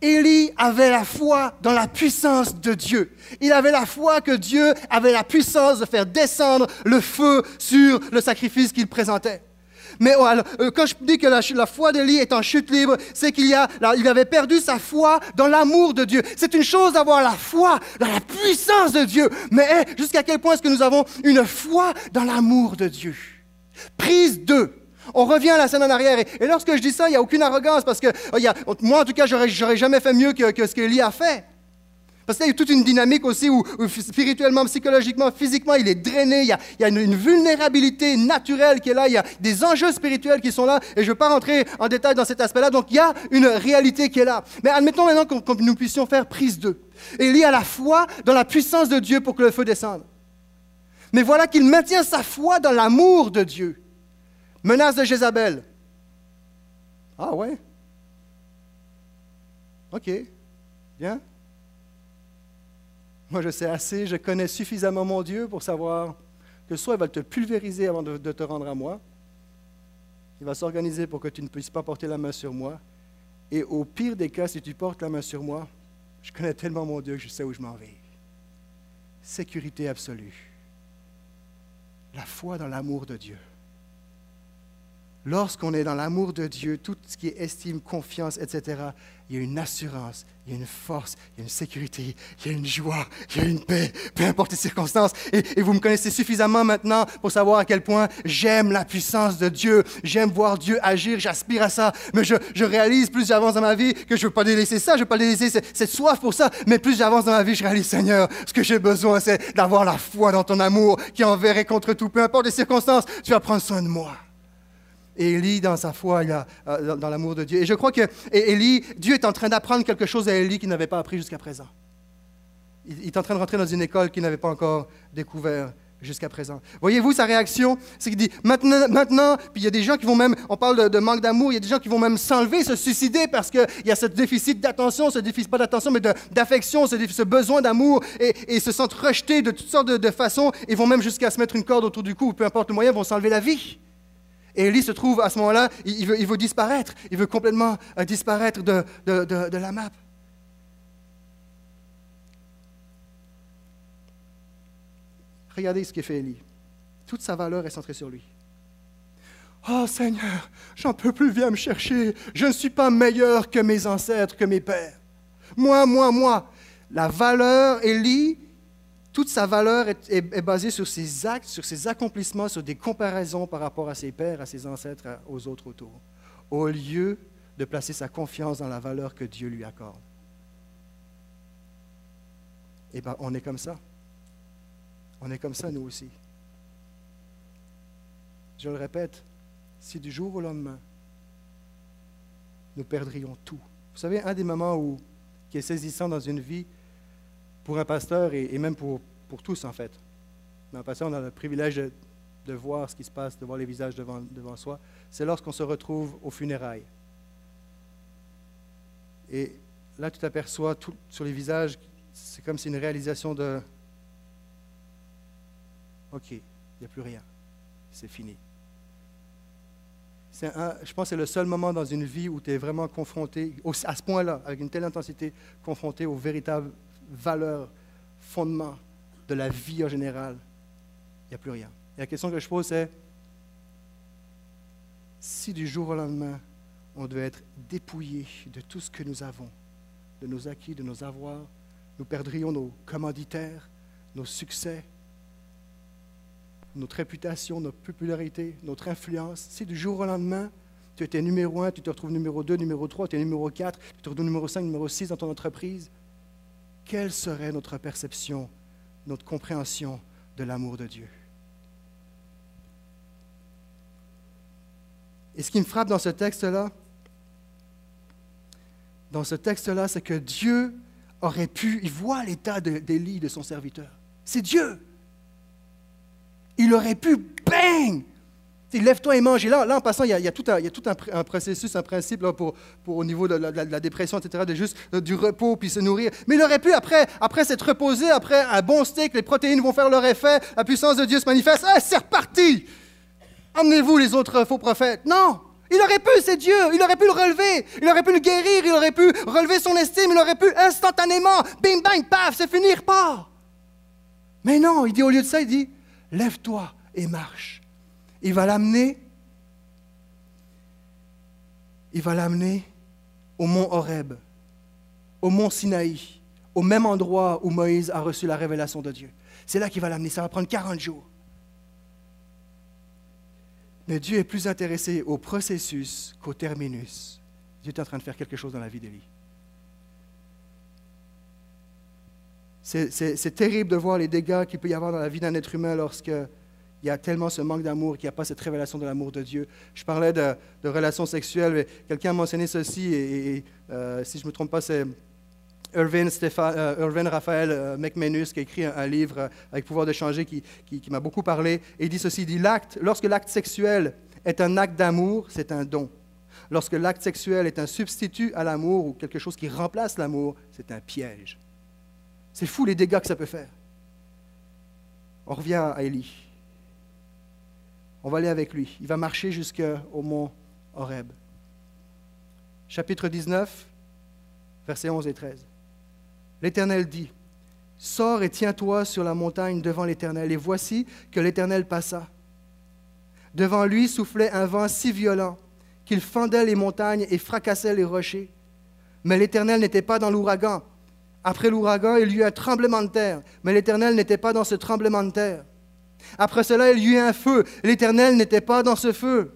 Élie avait la foi dans la puissance de Dieu. Il avait la foi que Dieu avait la puissance de faire descendre le feu sur le sacrifice qu'il présentait. Mais oh, euh, quand je dis que la, foi d'Élie est en chute libre, c'est qu'il avait perdu sa foi dans l'amour de Dieu. C'est une chose d'avoir la foi dans la puissance de Dieu, mais jusqu'à quel point est-ce que nous avons une foi dans l'amour de Dieu? Prise 2. On revient à la scène en arrière. Et, lorsque je dis ça, il n'y a aucune arrogance parce que oh, moi, en tout cas, j'aurais, jamais fait mieux que, ce qu'Élie a fait. Parce qu'il y a toute une dynamique aussi où, spirituellement, psychologiquement, physiquement, il est drainé. Il y a, une, vulnérabilité naturelle qui est là. Il y a des enjeux spirituels qui sont là. Et je ne veux pas rentrer en détail dans cet aspect-là. Donc, il y a une réalité qui est là. Mais admettons maintenant que, nous puissions faire prise d'eux. Élie a la foi dans la puissance de Dieu pour que le feu descende. Mais voilà qu'il maintient sa foi dans l'amour de Dieu. Menace de Jézabel. Ah ouais? OK. Bien. Moi, je sais assez, je connais suffisamment mon Dieu pour savoir que soit il va te pulvériser avant de, te rendre à moi, il va s'organiser pour que tu ne puisses pas porter la main sur moi, et au pire des cas, si tu portes la main sur moi, je connais tellement mon Dieu que je sais où je m'en vais. Sécurité absolue. La foi dans l'amour de Dieu. Lorsqu'on est dans l'amour de Dieu, tout ce qui est estime, confiance, etc., il y a une assurance, il y a une force, il y a une sécurité, il y a une joie, il y a une paix, peu importe les circonstances. Et, vous me connaissez suffisamment maintenant pour savoir à quel point j'aime la puissance de Dieu, j'aime voir Dieu agir, j'aspire à ça. Mais je, réalise plus j'avance dans ma vie que je ne veux pas délaisser ça, je ne veux pas délaisser cette, cette, soif pour ça. Mais plus j'avance dans ma vie, je réalise, Seigneur, ce que j'ai besoin, c'est d'avoir la foi dans ton amour qui enverrait contre tout, peu importe les circonstances, tu vas prendre soin de moi. Et Élie, dans sa foi, il a, euh, dans l'amour de Dieu. Et je crois que Élie, Dieu est en train d'apprendre quelque chose à Élie qu'il n'avait pas appris jusqu'à présent. Il, est en train de rentrer dans une école qu'il n'avait pas encore découvert jusqu'à présent. Voyez-vous sa réaction? C'est qu'il dit maintenant, maintenant, puis il y a des gens qui vont même, on parle de, manque d'amour, il y a des gens qui vont même s'enlever, se suicider parce qu'il y a ce déficit d'attention, ce déficit, pas d'attention, mais d'affection, ce, besoin d'amour, et, se sentent rejetés de toutes sortes de, façons, et vont même jusqu'à se mettre une corde autour du cou, peu importe le moyen, vont s'enlever la vie. Et Élie se trouve à ce moment-là, il, veut, disparaître, il veut complètement euh, disparaître de, de la map. Regardez ce qu'il fait Élie. Toute sa valeur est centrée sur lui. Oh Seigneur, j'en peux plus, viens me chercher. Je ne suis pas meilleur que mes ancêtres, que mes pères. Moi, moi, moi. La valeur, Élie, toute sa valeur est, basée sur ses actes, sur ses accomplissements, sur des comparaisons par rapport à ses pères, à ses ancêtres, aux autres autour, au lieu de placer sa confiance dans la valeur que Dieu lui accorde. Eh bien, on est comme ça. On est comme ça, nous aussi. Je le répète, si du jour au lendemain, nous perdrions tout. Vous savez, un des moments où, qui est saisissant dans une vie, pour un pasteur et, même pour, pour, tous en fait. Mais un pasteur, on a le privilège de, voir ce qui se passe, de voir les visages devant, devant soi. C'est lorsqu'on se retrouve aux funérailles. Et là, tu t'aperçois tout, sur les visages, c'est comme si une réalisation de OK, il n'y a plus rien. C'est fini. je pense que c'est le seul moment dans une vie où tu es vraiment confronté, à ce point-là, avec une telle intensité, confronté aux véritables valeurs, fondements de la vie en général. Il n'y a plus rien. Et la question que je pose, c'est si du jour au lendemain, on devait être dépouillé de tout ce que nous avons, de nos acquis, de nos avoirs, nous perdrions nos commanditaires, nos succès, notre réputation, notre popularité, notre influence. Si du jour au lendemain, tu étais numéro un, tu te retrouves numéro 2, numéro 3, tu es numéro 4, tu te retrouves numéro 5, numéro 6 dans ton entreprise, quelle serait notre perception, notre compréhension de l'amour de Dieu? Et ce qui me frappe dans ce texte-là, dans ce texte-là, c'est que Dieu aurait pu, il voit l'état d'Élie, de son serviteur. C'est Dieu il aurait pu, bang! Lève-toi et mange. Et là, là en passant, il y a, tout, un, processus, un principe là, pour, au niveau de la, dépression, etc., de juste euh, du repos puis se nourrir. Mais il aurait pu, après, après s'être reposé, après un bon steak, les protéines vont faire leur effet, la puissance de Dieu se manifeste. Ah, c'est reparti! Emmenez-vous les autres faux prophètes. Non! Il aurait pu, c'est Dieu, il aurait pu le relever, il aurait pu le guérir, il aurait pu relever son estime, il aurait pu instantanément, bing bang, paf, c'est fini, pas. Mais non, il dit au lieu de ça, il dit, lève-toi et marche. Il va l'amener, il au mont Horeb, au mont Sinaï, au même endroit où Moïse a reçu la révélation de Dieu. C'est là qu'il va l'amener, ça va prendre 40 jours. Mais Dieu est plus intéressé au processus qu'au terminus. Dieu est en train de faire quelque chose dans la vie d'Élie. C'est terrible de voir les dégâts qu'il peut y avoir dans la vie d'un être humain lorsqu'il y a tellement ce manque d'amour, qu'il n'y a pas cette révélation de l'amour de Dieu. Je parlais de, relations sexuelles, quelqu'un a mentionné ceci, et, euh, si je ne me trompe pas, c'est Irvin, euh, Raphaël euh, qui a écrit un, livre avec pouvoir de changer qui, m'a beaucoup parlé. Et il dit ceci, il l'acte, lorsque l'acte sexuel est un acte d'amour, c'est un don. Lorsque l'acte sexuel est un substitut à l'amour ou quelque chose qui remplace l'amour, c'est un piège. C'est fou les dégâts que ça peut faire. On revient à Élie. On va aller avec lui. Il va marcher jusqu'au mont Horeb. Chapitre 19, versets 11 et 13. L'Éternel dit, Sors et tiens-toi sur la montagne devant l'Éternel. Et voici que l'Éternel passa. Devant lui soufflait un vent si violent qu'il fendait les montagnes et fracassait les rochers. Mais l'Éternel n'était pas dans l'ouragan. Après l'ouragan, il y eut un tremblement de terre, mais l'Éternel n'était pas dans ce tremblement de terre. Après cela, il y eut un feu, l'Éternel n'était pas dans ce feu.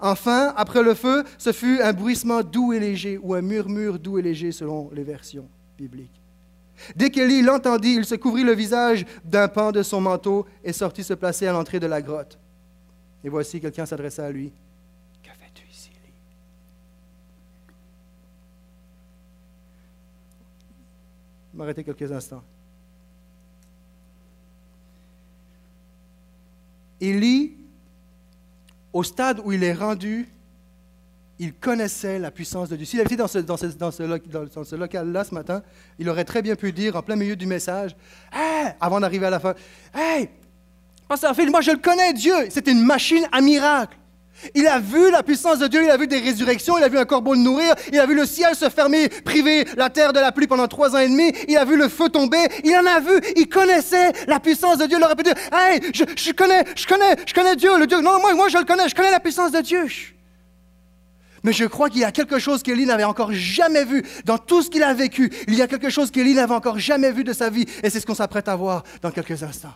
Enfin, après le feu, ce fut un bruissement doux et léger, ou un murmure doux et léger selon les versions bibliques. Dès qu'Élie l'entendit, il se couvrit le visage d'un pan de son manteau et sortit se placer à l'entrée de la grotte. Et voici, quelqu'un s'adressa à lui. m'arrêter quelques instants. Élie, au stade où il est rendu, il connaissait la puissance de Dieu. S'il avait été dans ce, local-là ce matin, il aurait très bien pu dire en plein milieu du message, avant d'arriver à la fin, Hey, Pasteur Phil, moi je le connais, Dieu, c'est une machine à miracles. Il a vu la puissance de Dieu, il a vu des résurrections, il a vu un corbeau le nourrir, il a vu le ciel se fermer, priver la terre de la pluie pendant trois ans et demi, il a vu le feu tomber, il en a vu, il connaissait la puissance de Dieu. Il aurait pu dire, hey, je, connais, je connais, je connais Dieu, le Dieu. Non, moi, moi je le connais, je connais la puissance de Dieu. Mais je crois qu'il y a quelque chose qu'Élie n'avait encore jamais vu dans tout ce qu'il a vécu. Il y a quelque chose qu'Élie n'avait encore jamais vu de sa vie, et c'est ce qu'on s'apprête à voir dans quelques instants.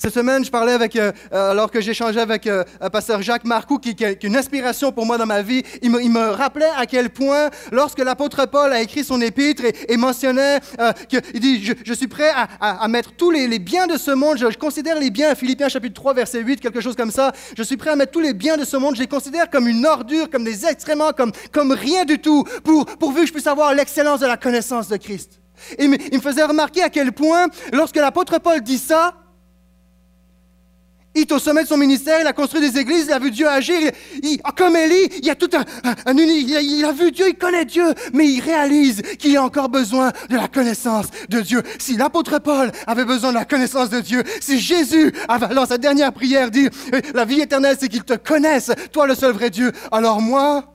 Cette semaine, je parlais avec, euh, euh, alors que j'échangeais avec euh, pasteur Jacques Marcoux, qui, est une inspiration pour moi dans ma vie. Il me, il me rappelait à quel point, lorsque l'apôtre Paul a écrit son épître et, et mentionnait qu'il dit je, je, suis prêt à, à, à mettre tous les, les, biens de ce monde, je, je, considère les biens, Philippiens chapitre 3, verset 8, quelque chose comme ça, je suis prêt à mettre tous les biens de ce monde, je les considère comme une ordure, comme des excréments, comme, comme rien du tout, pour, pourvu que je puisse avoir l'excellence de la connaissance de Christ. Et il me faisait remarquer à quel point, lorsque l'apôtre Paul dit ça, il est au sommet de son ministère, il a construit des églises, il a vu Dieu agir. Il, comme Élie, il a tout un, un, il, a, vu Dieu, il connaît Dieu, mais il réalise qu'il a encore besoin de la connaissance de Dieu. Si l'apôtre Paul avait besoin de la connaissance de Dieu, si Jésus, avait, dans sa dernière prière, dit La vie éternelle, c'est qu'il te connaisse, toi le seul vrai Dieu, alors moi,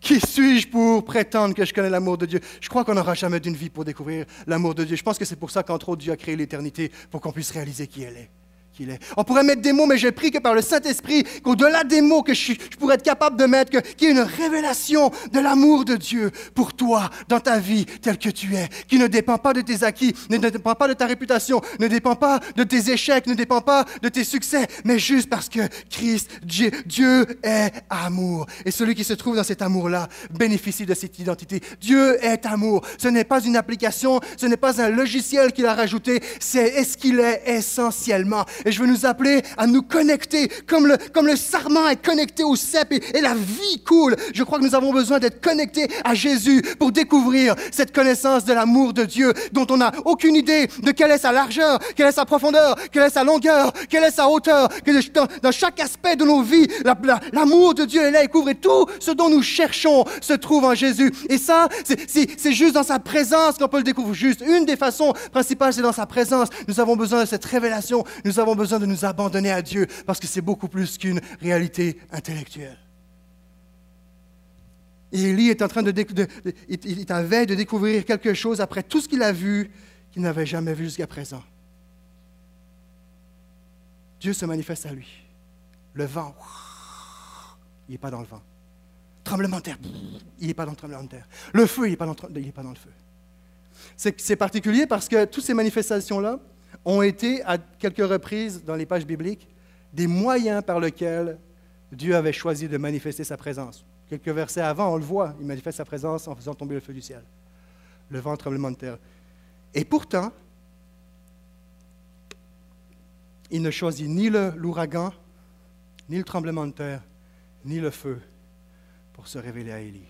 qui suis-je pour prétendre que je connais l'amour de Dieu? Je crois qu'on n'aura jamais d'une vie pour découvrir l'amour de Dieu. Je pense que c'est pour ça qu'entre autres, Dieu a créé l'éternité, pour qu'on puisse réaliser qui elle est On pourrait mettre des mots, mais j'ai pris que par le Saint-Esprit, qu'au-delà des mots que je, je, pourrais être capable de mettre, qu'il y ait une révélation de l'amour de Dieu pour toi, dans ta vie, telle que tu es, qui ne dépend pas de tes acquis, ne dépend pas de ta réputation, ne dépend pas de tes échecs, ne dépend pas de tes succès, mais juste parce que Christ, Dieu, est amour. Et celui qui se trouve dans cet amour-là bénéficie de cette identité. Dieu est amour. Ce n'est pas une application, ce n'est pas un logiciel qu'il a rajouté, c'est est-ce qu'il est essentiellement. Je veux nous appeler à nous connecter comme le, comme le sarment est connecté au cep et, et la vie coule. Je crois que nous avons besoin d'être connectés à Jésus pour découvrir cette connaissance de l'amour de Dieu dont on n'a aucune idée de quelle est sa largeur, quelle est sa profondeur, quelle est sa longueur, quelle est sa hauteur. Que dans, chaque aspect de nos vies, l'amour la, de Dieu est là et couvre et tout ce dont nous cherchons se trouve en Jésus. Et ça, c'est juste dans sa présence qu'on peut le découvrir. Juste une des façons principales, c'est dans sa présence. Nous avons besoin de cette révélation. Nous avons besoin de nous abandonner à Dieu parce que c'est beaucoup plus qu'une réalité intellectuelle. Et Élie est en train de, de, il est en veille de découvrir quelque chose après tout ce qu'il a vu qu'il n'avait jamais vu jusqu'à présent. Dieu se manifeste à lui. Le vent, il n'est pas dans le vent. Tremblement de terre, il n'est pas dans le tremblement de terre. Le feu, il n'est pas, pas dans le feu. C'est particulier parce que toutes ces manifestations-là, ont été, à quelques reprises dans les pages bibliques, des moyens par lesquels Dieu avait choisi de manifester sa présence. Quelques versets avant, on le voit, il manifeste sa présence en faisant tomber le feu du ciel, le vent, le tremblement de terre. Et pourtant, il ne choisit ni l'ouragan, ni le tremblement de terre, ni le feu pour se révéler à Élie.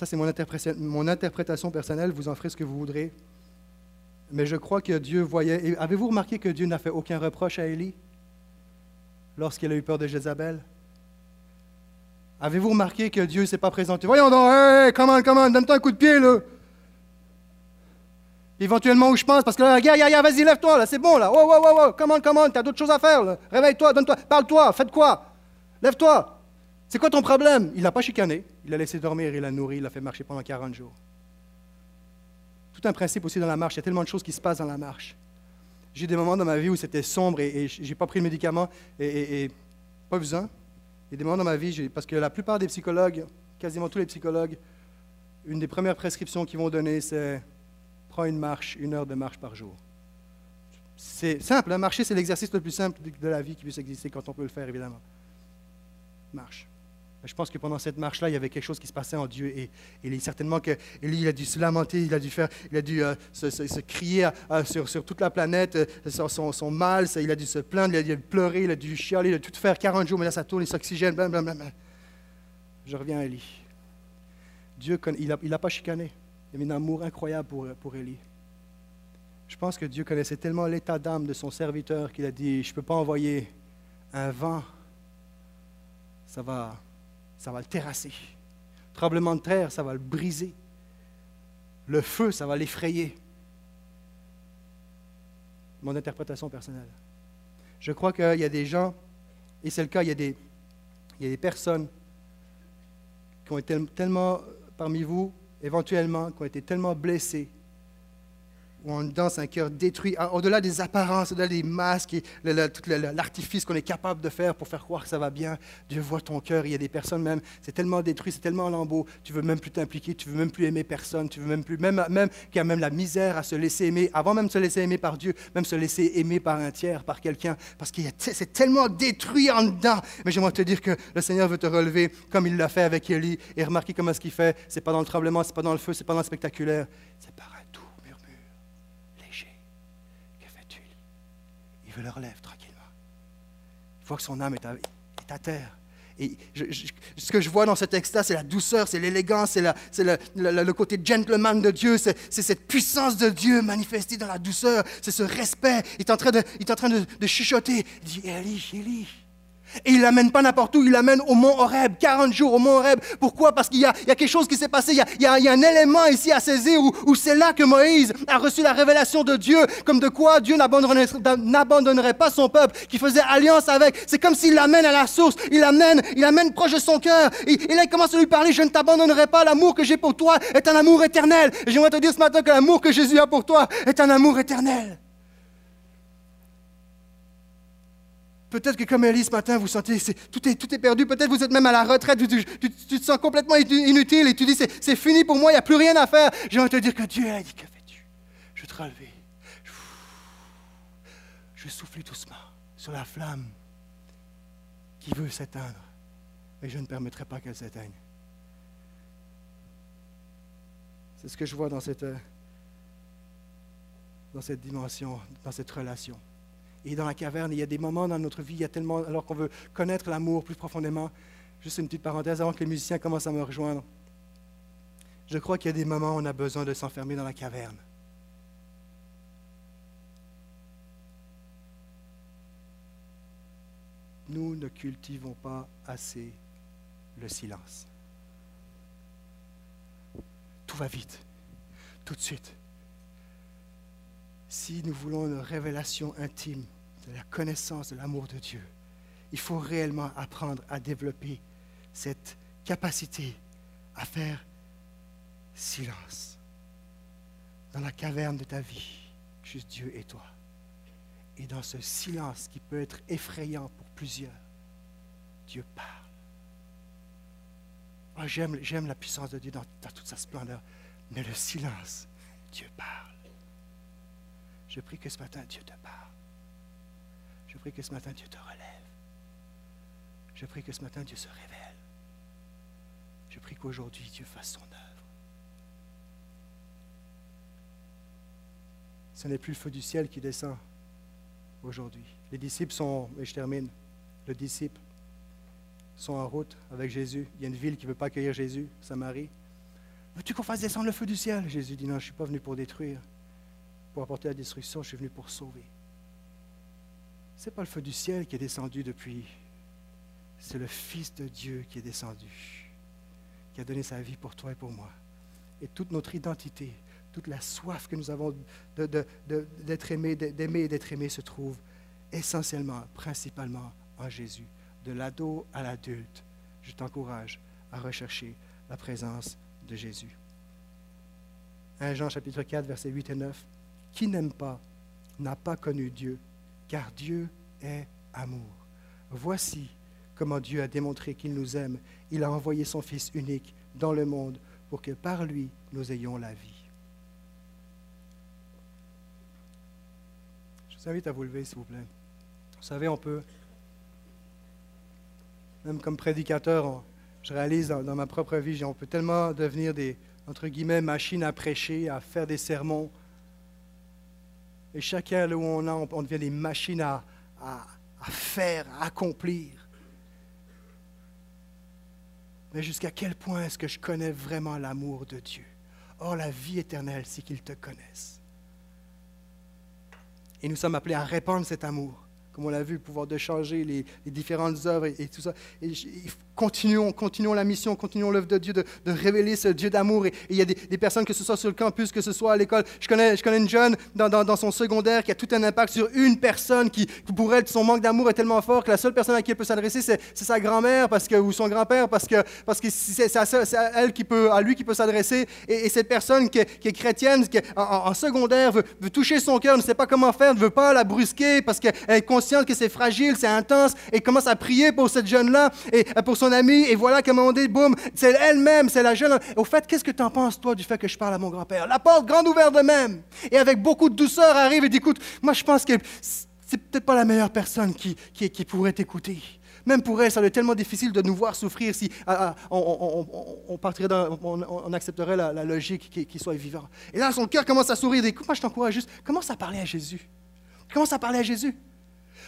Ça, c'est mon, mon, interprétation personnelle. Vous en ferez ce que vous voudrez. Mais je crois que Dieu voyait. Avez-vous remarqué que Dieu n'a fait aucun reproche à Élie lorsqu'il a eu peur de Jézabel? Avez-vous remarqué que Dieu ne s'est pas présenté? Voyons donc, hey, comment, comment, donne-toi un coup de pied, là. Éventuellement où je pense, parce que là, regarde, regarde, vas-y, lève-toi, là, c'est bon, là. Oh, oh, oh, oh, comment, comment, t'as d'autres choses à faire, là. Réveille-toi, donne-toi, parle-toi, fais quoi? Lève-toi. C'est quoi ton problème? Il n'a pas chicané. Il l'a laissé dormir, il l'a nourri, il l'a fait marcher pendant 40 jours. Tout un principe aussi dans la marche. Il y a tellement de choses qui se passent dans la marche. J'ai des moments dans ma vie où c'était sombre et, je n'ai pas pris le médicament et, et, et pas besoin. Il y a des moments dans ma vie, parce que la plupart des psychologues, quasiment tous les psychologues, une des premières prescriptions qu'ils vont donner, c'est prends une marche, une heure de marche par jour. C'est simple, hein? marcher, c'est l'exercice le plus simple de la vie qui puisse exister quand on peut le faire, évidemment. Marche. Je pense que pendant cette marche-là, il y avait quelque chose qui se passait en Dieu. Et, certainement que il a dû se lamenter, il a dû, faire, il a dû euh, se, crier euh, sur, sur, toute la planète, euh, son, son, mal, il a dû se plaindre, il a dû pleurer, il a dû chialer, il a dû tout faire 40 jours, mais là, ça tourne, il s'oxygène, blablabla. Je reviens à Élie. Dieu, il n'a pas chicané. Il avait un amour incroyable pour, pour Élie. Je pense que Dieu connaissait tellement l'état d'âme de son serviteur qu'il a dit, je ne peux pas envoyer un vent, ça va, ça va le terrasser. Tremblement de terre, ça va le briser. Le feu, ça va l'effrayer. Mon interprétation personnelle. Je crois qu'il y a des gens, et c'est le cas, il y a des, il y a des personnes qui ont été tellement parmi vous, éventuellement, qui ont été tellement blessées où on danse un cœur détruit, ah, au-delà des apparences, au-delà des masques et l'artifice qu'on est capable de faire pour faire croire que ça va bien, Dieu voit ton cœur. Il y a des personnes même, c'est tellement détruit, c'est tellement lambeau, tu veux même plus t'impliquer, tu veux même plus aimer personne, tu veux même plus, même, même qu'il y a même la misère à se laisser aimer, avant même de se laisser aimer par Dieu, même se laisser aimer par un tiers, par quelqu'un, parce que c'est tellement détruit en dedans. Mais j'aimerais te dire que le Seigneur veut te relever comme il l'a fait avec Élie et remarquez comment ce qu'il fait. C'est pas dans le tremblement, c'est pas dans le feu, c'est pas dans le spectaculaire, c'est pareil. Veut le relève tranquillement. Il voit que son âme est à, terre. Et ce que je vois dans ce texte-là, c'est la douceur, c'est l'élégance, c'est le, côté gentleman de Dieu, c'est cette puissance de Dieu manifestée dans la douceur, c'est ce respect. Il est en train de, chuchoter. Il dit Élie, et il ne l'amène pas n'importe où, il l'amène au mont Horeb, 40 jours au mont Horeb. Pourquoi? Parce qu'il y, a, quelque chose qui s'est passé, il y, a, un élément ici à saisir où, c'est là que Moïse a reçu la révélation de Dieu, comme de quoi Dieu n'abandonnerait pas son peuple, qui faisait alliance avec. C'est comme s'il l'amène à la source, il l'amène, il l'amène proche de son cœur. Et, là, il commence à lui parler, je ne t'abandonnerai pas, l'amour que j'ai pour toi est un amour éternel. Et j'aimerais te dire ce matin que l'amour que Jésus a pour toi est un amour éternel. Peut-être que comme Ellie ce matin, vous sentez tout, est, tout est perdu. Peut-être vous êtes même à la retraite, tu, te sens complètement inutile et tu dis c'est fini pour moi, il n'y a plus rien à faire. J'ai envie de te dire que Dieu a dit que fais-tu? Je vais te relever. Je vais souffler doucement sur la flamme qui veut s'éteindre. Et je ne permettrai pas qu'elle s'éteigne. C'est ce que je vois dans cette, dans cette dimension, dans cette relation. Et dans la caverne, il y a des moments dans notre vie, il y a tellement, alors qu'on veut connaître l'amour plus profondément. Juste une petite parenthèse avant que les musiciens commencent à me rejoindre. Je crois qu'il y a des moments où on a besoin de s'enfermer dans la caverne. Nous ne cultivons pas assez le silence. Tout va vite, tout de suite si nous voulons une révélation intime de la connaissance de l'amour de Dieu, il faut réellement apprendre à développer cette capacité à faire silence dans la caverne de ta vie, juste Dieu et toi. Et dans ce silence qui peut être effrayant pour plusieurs, Dieu parle. Oh, j'aime, la puissance de Dieu dans toute sa splendeur, mais le silence, Dieu parle. Je prie que ce matin, Dieu te parle. Je prie que ce matin, Dieu te relève. Je prie que ce matin, Dieu se révèle. Je prie qu'aujourd'hui, Dieu fasse son œuvre. Ce n'est plus le feu du ciel qui descend aujourd'hui. Les disciples sont, et je termine, le disciple sont en route avec Jésus. Il y a une ville qui ne veut pas accueillir Jésus, Samarie. Veux-tu qu'on fasse descendre le feu du ciel? Jésus dit non, je ne suis pas venu pour détruire pour apporter la destruction, je suis venu pour sauver. Ce n'est pas le feu du ciel qui est descendu depuis, c'est le Fils de Dieu qui est descendu, qui a donné sa vie pour toi et pour moi. Et toute notre identité, toute la soif que nous avons d'être aimés, d'aimer et d'être aimés se trouve essentiellement, principalement en Jésus. De l'ado à l'adulte, je t'encourage à rechercher la présence de Jésus. 1 Jean chapitre 4, versets 8 et 9. Qui n'aime pas n'a pas connu Dieu, car Dieu est amour. Voici comment Dieu a démontré qu'il nous aime. Il a envoyé son Fils unique dans le monde pour que par lui nous ayons la vie. Je vous invite à vous lever, s'il vous plaît. Vous savez, on peut, même comme prédicateur, je réalise dans, dans, ma propre vie, on peut tellement devenir des, entre guillemets, machines à prêcher, à faire des sermons, et chacun, là où on a, on devient des machines à, à, faire, à accomplir. mais jusqu'à quel point est-ce que je connais vraiment l'amour de Dieu? Or, la vie éternelle, c'est qu'ils te connaissent. Et nous sommes appelés à répandre cet amour, comme on l'a vu, pouvoir de changer les, différentes œuvres et, tout ça. Continuons, continuons la mission, continuons l'œuvre de Dieu, de, révéler ce Dieu d'amour. Et, il y a des, personnes, que ce soit sur le campus, que ce soit à l'école. Je connais, je connais une jeune dans, son secondaire qui a tout un impact sur une personne qui, pour elle, son manque d'amour est tellement fort que la seule personne à qui elle peut s'adresser, c'est, sa grand-mère parce que, ou son grand-père, parce que, parce que c'est, à, elle qui peut, à lui qui peut s'adresser. Et, cette personne qui est, chrétienne, qui en, secondaire, veut, veut, toucher son cœur, ne sait pas comment faire, ne veut pas la brusquer parce qu'elle est consciente que c'est fragile, c'est intense, et commence à prier pour cette jeune-là et pour son ami, et voilà un moment donné, boum, c'est elle-même, c'est la jeune. Au fait, qu'est-ce que tu en penses, toi, du fait que je parle à mon grand-père? La porte grande ouverte de même. Et avec beaucoup de douceur, arrive et dit, écoute, moi, je pense que c'est peut-être pas la meilleure personne qui, qui, pourrait t'écouter. Même pour elle, ça serait tellement difficile de nous voir souffrir si ah, ah, on, partirait on, accepterait la, logique qu'il soit vivant. Et là, son cœur commence à sourire. Écoute, moi, je t'encourage juste, commence à parler à Jésus. Commence à parler à Jésus.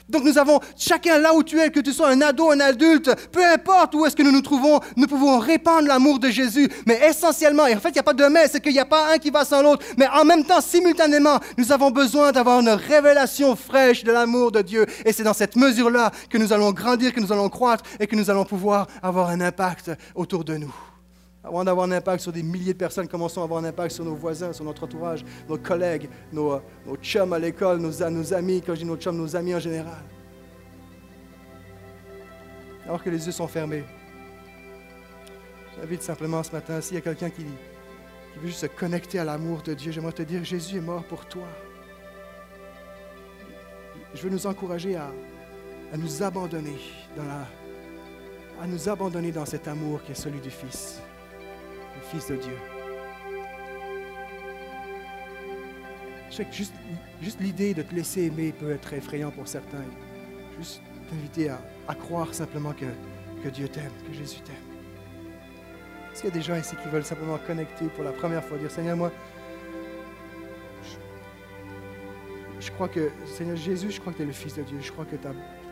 Donc nous avons chacun là où tu es, que tu sois un ado, un adulte, peu importe où est-ce que nous nous trouvons, nous pouvons répandre l'amour de Jésus. Mais essentiellement, et en fait il n'y a pas de mais, c'est qu'il n'y a pas un qui va sans l'autre, mais en même temps, simultanément, nous avons besoin d'avoir une révélation fraîche de l'amour de Dieu. Et c'est dans cette mesure-là que nous allons grandir, que nous allons croître et que nous allons pouvoir avoir un impact autour de nous. Avant d'avoir un impact sur des milliers de personnes, commençons à avoir un impact sur nos voisins, sur notre entourage, nos collègues, nos, nos chums à l'école, nos, amis, quand je dis nos chums, nos amis en général. Alors que les yeux sont fermés, j'invite simplement ce matin, s'il y a quelqu'un qui, veut juste se connecter à l'amour de Dieu, j'aimerais te dire, Jésus est mort pour toi. Je veux nous encourager à nous abandonner dans la, à nous abandonner dans cet amour qui est celui du Fils. Fils de Dieu. Je sais que juste, l'idée de te laisser aimer peut être effrayant pour certains. Juste t'inviter à, croire simplement que, que Dieu t'aime, que Jésus t'aime. Est-ce qu'il y a des gens ici qui veulent simplement connecter pour la première fois, dire Seigneur, moi, je, crois que, Seigneur Jésus, je crois que tu es le Fils de Dieu. Je crois que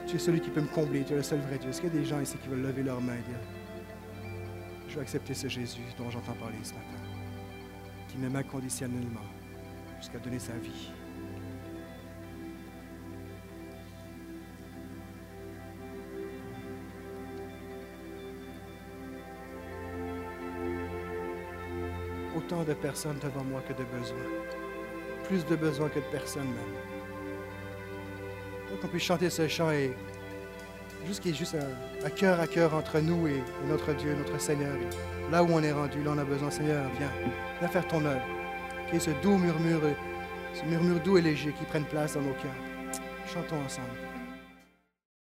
tu es celui qui peut me combler. Tu es le seul vrai Dieu. Est-ce qu'il y a des gens ici qui veulent lever leurs mains et dire je vais accepter ce Jésus dont j'entends parler ce matin, qui m'aime inconditionnellement jusqu'à donner sa vie. Autant de personnes devant moi que de besoins. Plus de besoins que de personnes même. Donc on puisse chanter ce chant et juste qu'il y ait juste un, cœur à cœur entre nous et, notre Dieu, notre Seigneur. là où on est rendu, là on a besoin, Seigneur, viens, viens faire ton œuvre. Qu'il y ait ce doux murmure, ce murmure doux et léger qui prenne place dans nos cœurs. Chantons ensemble.